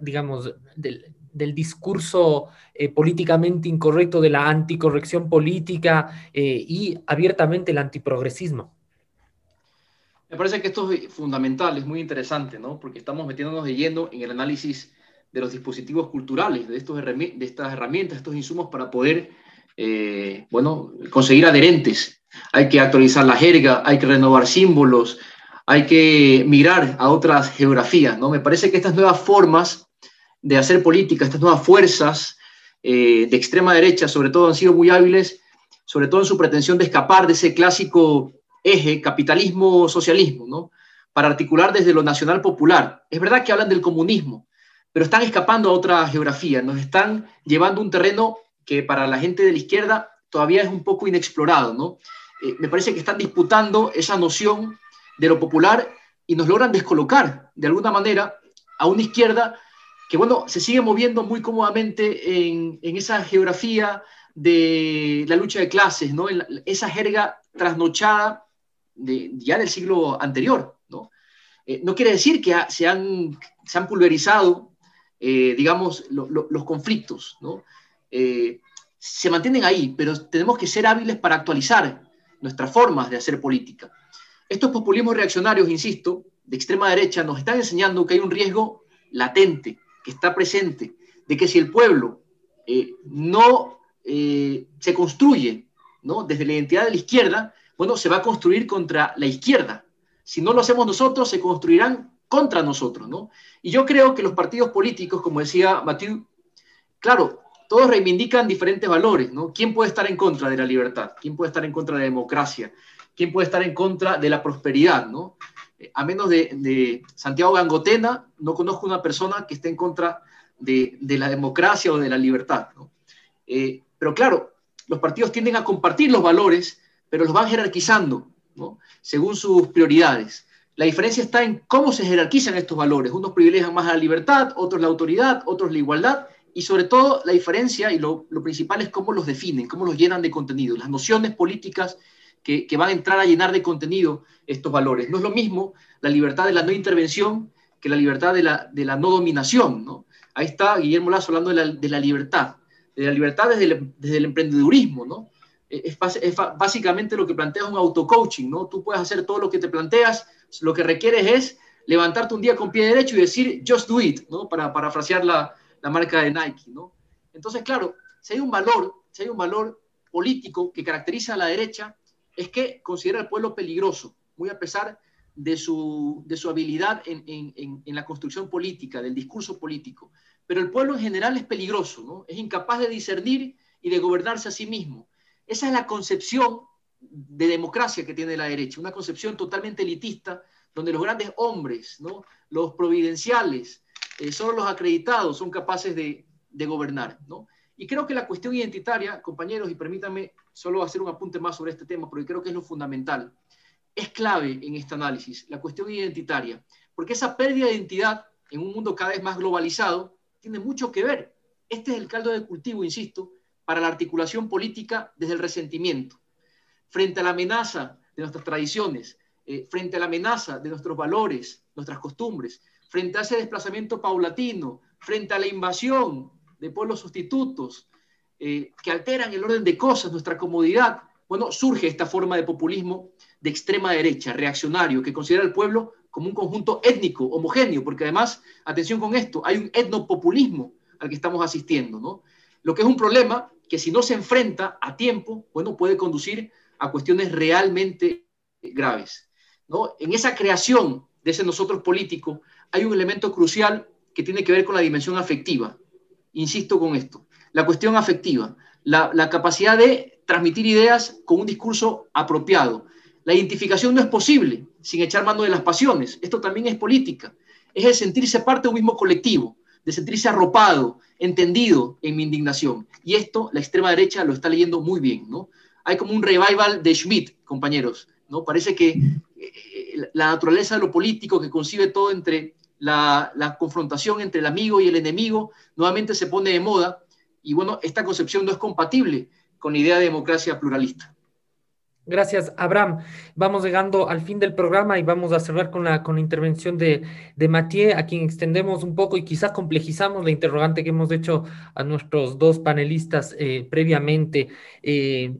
digamos, del, discurso políticamente incorrecto, de la anticorrección política y abiertamente el antiprogresismo. Me parece que esto es fundamental, es muy interesante, ¿no? Porque estamos metiéndonos de lleno en el análisis de los dispositivos culturales, de, estos de estas herramientas, estos insumos para poder, bueno, conseguir adherentes hay que actualizar la jerga, hay que renovar símbolos, hay que mirar a otras geografías, ¿no? Me parece que estas nuevas formas de hacer política, estas nuevas fuerzas eh, de extrema derecha, sobre todo, han sido muy hábiles, sobre todo en su pretensión de escapar de ese clásico eje capitalismo-socialismo, ¿no? Para articular desde lo nacional popular. Es verdad que hablan del comunismo, pero están escapando a otra geografía, nos están llevando un terreno que para la gente de la izquierda todavía es un poco inexplorado, ¿no? Eh, me parece que están disputando esa noción de lo popular y nos logran descolocar de alguna manera a una izquierda que, bueno, se sigue moviendo muy cómodamente en, esa geografía de la lucha de clases, ¿no? esa jerga trasnochada de, ya del siglo anterior, ¿no? Eh, no quiere decir que se, han, se han pulverizado, eh, digamos, los conflictos, ¿no? se mantienen ahí, pero tenemos que ser hábiles para actualizar nuestras formas de hacer política. Estos populismos reaccionarios, insisto, de extrema derecha, nos están enseñando que hay un riesgo latente, que está presente, de que si el pueblo eh, no eh, se construye ¿no? desde la identidad de la izquierda, bueno, se va a construir contra la izquierda. Si no lo hacemos nosotros, se construirán contra nosotros, ¿no? Y yo creo que los partidos políticos, como decía Mathieu, claro, todos reivindican diferentes valores, ¿no? ¿Quién puede estar en contra de la libertad? ¿Quién puede estar en contra de la democracia? ¿Quién puede estar en contra de la prosperidad, ¿no? a menos de, Santiago Gangotena, no conozco una persona que esté en contra de, la democracia o de la libertad. Eh, pero claro, los partidos tienden a compartir los valores, pero los van jerarquizando según sus prioridades. La diferencia está en cómo se jerarquizan estos valores. Unos privilegian más la libertad, otros la autoridad, otros la igualdad, y sobre todo la diferencia y lo, principal es cómo los definen, cómo los llenan de contenido, las nociones políticas que, van a entrar a llenar de contenido estos valores. No es lo mismo la libertad de la no intervención que la libertad de la, no dominación. ¿no? Ahí está Guillermo Lazo hablando de la, de la libertad, de la libertad desde el, desde el emprendedurismo, ¿no? Es, básicamente lo que plantea un auto-coaching, ¿no? Tú puedes hacer todo lo que te planteas, lo que requieres es levantarte un día con pie derecho y decir, just do it, ¿no? Para parafrasear la, la marca de Nike, ¿no? Entonces, claro, si hay un valor, si hay un valor político que caracteriza a la derecha, es que considera al pueblo peligroso, muy a pesar de su, de su habilidad en, en, en, la construcción política, del discurso político. Pero el pueblo en general es peligroso, ¿no? Es incapaz de discernir y de gobernarse a sí mismo. Esa es la concepción de democracia que tiene la derecha, una concepción totalmente elitista, donde los grandes hombres, ¿no? los providenciales, eh, solo los acreditados son capaces de, gobernar. ¿no? Y creo que la cuestión identitaria, compañeros, y permítanme solo hacer un apunte más sobre este tema, porque creo que es lo fundamental, es clave en este análisis, la cuestión identitaria, porque esa pérdida de identidad en un mundo cada vez más globalizado tiene mucho que ver. Este es el caldo de cultivo, insisto, para la articulación política desde el resentimiento, frente a la amenaza de nuestras tradiciones, eh, frente a la amenaza de nuestros valores, nuestras costumbres, frente a ese desplazamiento paulatino, frente a la invasión de pueblos sustitutos eh, que alteran el orden de cosas, nuestra comodidad, bueno, surge esta forma de populismo de extrema derecha, reaccionario, que considera al pueblo como un conjunto étnico, homogéneo, porque además, atención con esto, hay un etnopopulismo al que estamos asistiendo, ¿no? Lo que es un problema que si no se enfrenta a tiempo, bueno, puede conducir a cuestiones realmente graves. ¿no? En esa creación de ese nosotros político hay un elemento crucial que tiene que ver con la dimensión afectiva. Insisto con esto, la cuestión afectiva, la, la capacidad de transmitir ideas con un discurso apropiado. La identificación no es posible sin echar mano de las pasiones. Esto también es política. Es el sentirse parte de un mismo colectivo, de sentirse arropado, entendido en mi indignación. Y esto la extrema derecha lo está leyendo muy bien, ¿no? Hay como un revival de Schmidt, compañeros, ¿no? Parece que eh, la naturaleza de lo político que concibe todo entre la, la, confrontación entre el amigo y el enemigo nuevamente se pone de moda y bueno, esta concepción no es compatible con la idea de democracia pluralista. Gracias, Abraham. Vamos llegando al fin del programa y vamos a cerrar con la, con la intervención de, de Mathieu, a quien extendemos un poco y quizás complejizamos la interrogante que hemos hecho a nuestros dos panelistas eh, previamente. Eh,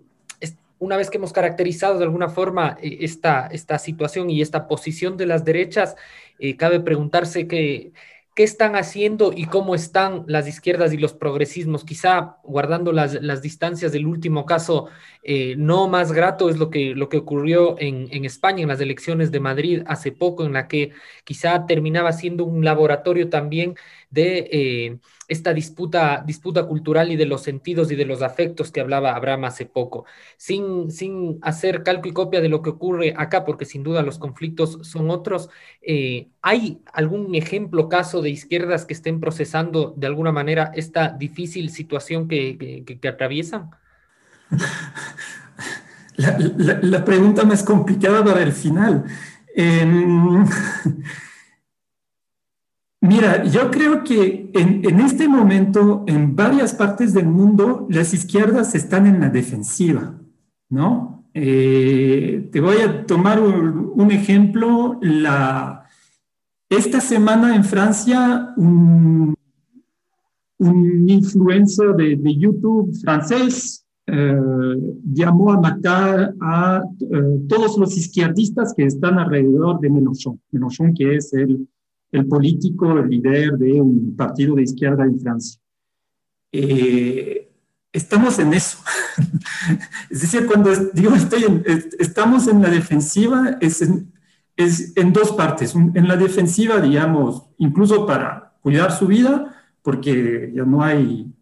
una vez que hemos caracterizado de alguna forma eh, esta, esta situación y esta posición de las derechas, cabe preguntarse que qué están haciendo y cómo están las izquierdas y los progresismos. Quizá guardando las, las distancias del último caso, eh, no más grato es lo que, lo que ocurrió en, en, España en las elecciones de Madrid hace poco, en la que quizá terminaba siendo un laboratorio también de eh, esta disputa, disputa cultural y de los sentidos y de los afectos que hablaba Abraham hace poco, sin, sin hacer calco y copia de lo que ocurre acá, porque sin duda los conflictos son otros. Eh, ¿Hay algún ejemplo, caso de izquierdas que estén procesando de alguna manera esta difícil situación que, atraviesan? (laughs) La, la, pregunta más complicada para el final. (laughs) Mira, yo creo que en, este momento, en varias partes del mundo, las izquierdas están en la defensiva, ¿no? Eh, te voy a tomar un, ejemplo. La, esta semana en Francia, un, influencer de, YouTube francés eh, llamó a matar a eh, todos los izquierdistas que están alrededor de Mélenchon. Mélenchon, que es el el político, el líder de un partido de izquierda en Francia. Eh, estamos en eso. (laughs) es decir, cuando digo estoy en, estamos en la defensiva, es en, es en dos partes. En la defensiva, digamos, incluso para cuidar su vida, porque ya no hay,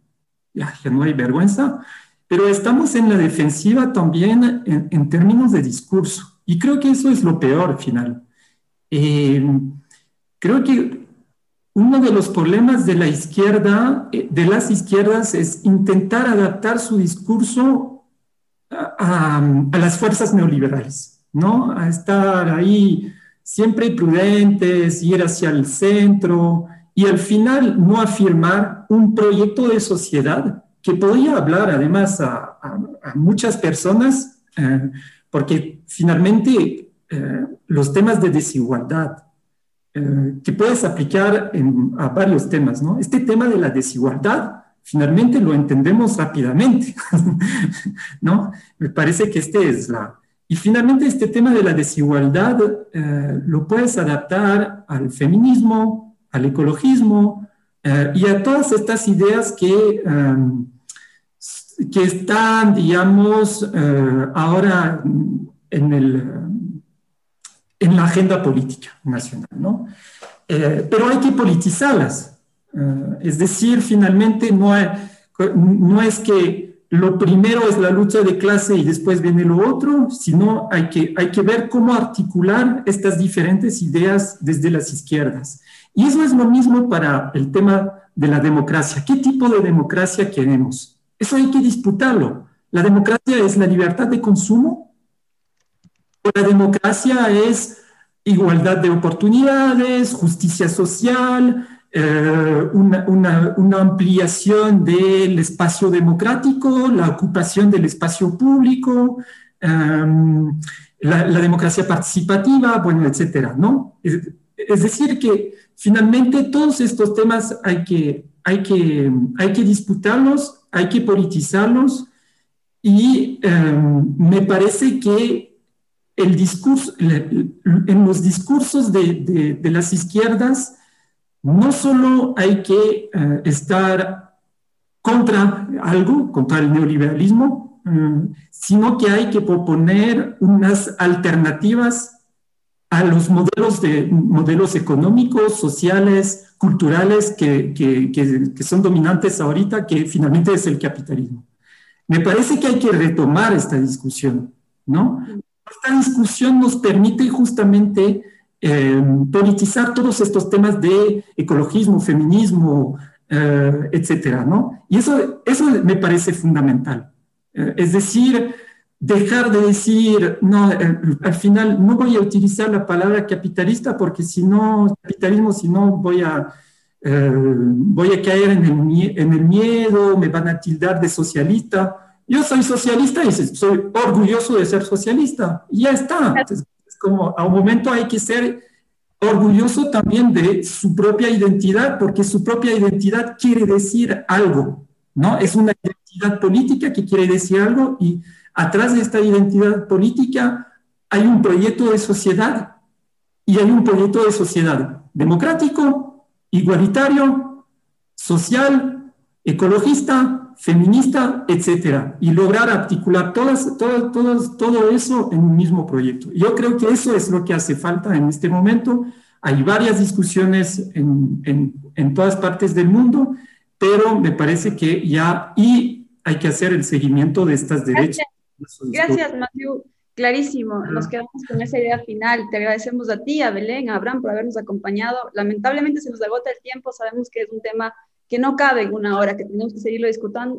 ya, no hay vergüenza, pero estamos en la defensiva también en, en términos de discurso. Y creo que eso es lo peor al final Eh, creo que uno de los problemas de la izquierda, eh, de las izquierdas, es intentar adaptar su discurso a, las fuerzas neoliberales, ¿no? A estar ahí siempre prudentes, ir hacia el centro y al final no afirmar un proyecto de sociedad que podía hablar además a, muchas personas, eh, porque finalmente eh, los temas de desigualdad, eh, que puedes aplicar a varios temas, ¿no? Este tema de la desigualdad, finalmente lo entendemos rápidamente, (laughs) ¿no? Me parece que este es la... Y finalmente este tema de la desigualdad lo puedes adaptar al feminismo, al ecologismo, eh, y a todas estas ideas que, em, que están, digamos, eh, ahora en, el, en la agenda política nacional, ¿no? Eh, pero hay que politizarlas. es decir, finalmente no, no es que lo primero es la lucha de clase y después viene lo otro, sino hay que, hay que ver cómo articular estas diferentes ideas desde las izquierdas. Y eso es lo mismo para el tema de la democracia. ¿Qué tipo de democracia queremos? Eso hay que disputarlo. ¿La democracia es la libertad de consumo? ¿O la democracia es igualdad de oportunidades, justicia social, eh, una, ampliación del espacio democrático, la ocupación del espacio público, em, la, la, democracia participativa, bueno, etcétera, ¿no? Es decir, que finalmente todos estos temas hay que, hay que, hay que disputarlos, hay que politizarlos y em, me parece que el en los discursos de, las izquierdas no solo hay que eh, estar contra algo, contra el neoliberalismo, em, sino que hay que proponer unas alternativas a los modelos, de, modelos económicos, sociales, culturales que, son dominantes ahorita, que finalmente es el capitalismo. Me parece que hay que retomar esta discusión, ¿no? Esta discusión nos permite justamente eh, politizar todos estos temas de ecologismo, feminismo, eh, etcétera, ¿no? Y eso, eso me parece fundamental. Eh, es decir, dejar de decir, no, al final no voy a utilizar la palabra capitalista porque si no, capitalismo, si no voy a, voy a caer en el, en el miedo, me van a tildar de socialista. Yo soy socialista y soy orgulloso de ser socialista. Y ya está. es como a un momento hay que ser orgulloso también de su propia identidad, porque su propia identidad quiere decir algo, ¿no? Es una identidad política que quiere decir algo y Atrás de esta identidad política hay un proyecto de sociedad y hay un proyecto de sociedad democrático, igualitario, social, ecologista, feminista, etcétera, y lograr articular todas, todas, todas, todo eso en un mismo proyecto. Yo creo que eso es lo que hace falta en este momento. Hay varias discusiones en, en, en todas partes del mundo, pero me parece que ya y hay que hacer el seguimiento de estas derechas. Gracias, Matthew. Clarísimo, nos quedamos con esa idea final. Te agradecemos a ti, a Belén, a Abraham por habernos acompañado. Lamentablemente se nos agota el tiempo, sabemos que es un tema que no cabe en una hora, que tenemos que seguirlo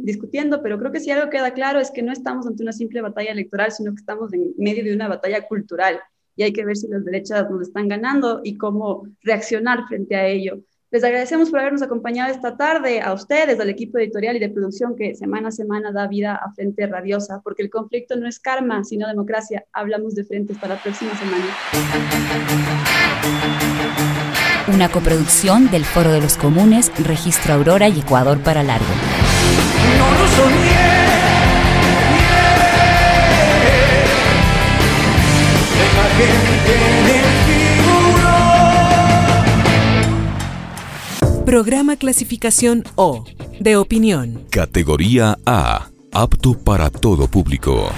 discutiendo, pero creo que si algo queda claro es que no estamos ante una simple batalla electoral, sino que estamos en medio de una batalla cultural y hay que ver si las derechas nos están ganando y cómo reaccionar frente a ello. Les agradecemos por habernos acompañado esta tarde, a ustedes, al equipo editorial y de producción que semana a semana da vida a Frente Radiosa, porque el conflicto no es karma, sino democracia. Hablamos de frente para la próxima semana. Una coproducción del Foro de los Comunes, Registro Aurora y Ecuador para Largo. Programa clasificación O, de opinión. Categoría A, apto para todo público.